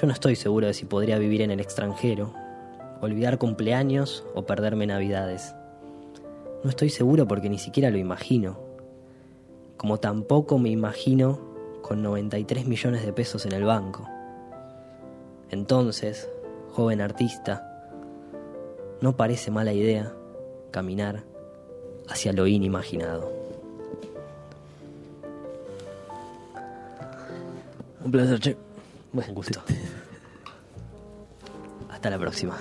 Speaker 2: Yo no estoy seguro de si podría vivir en el extranjero, olvidar cumpleaños o perderme navidades. No estoy seguro porque ni siquiera lo imagino. Como tampoco me imagino con 93 millones de pesos en el banco. Entonces, joven artista, no parece mala idea caminar hacia lo inimaginado.
Speaker 3: Un placer, che.
Speaker 2: Buen gusto. Hasta la próxima.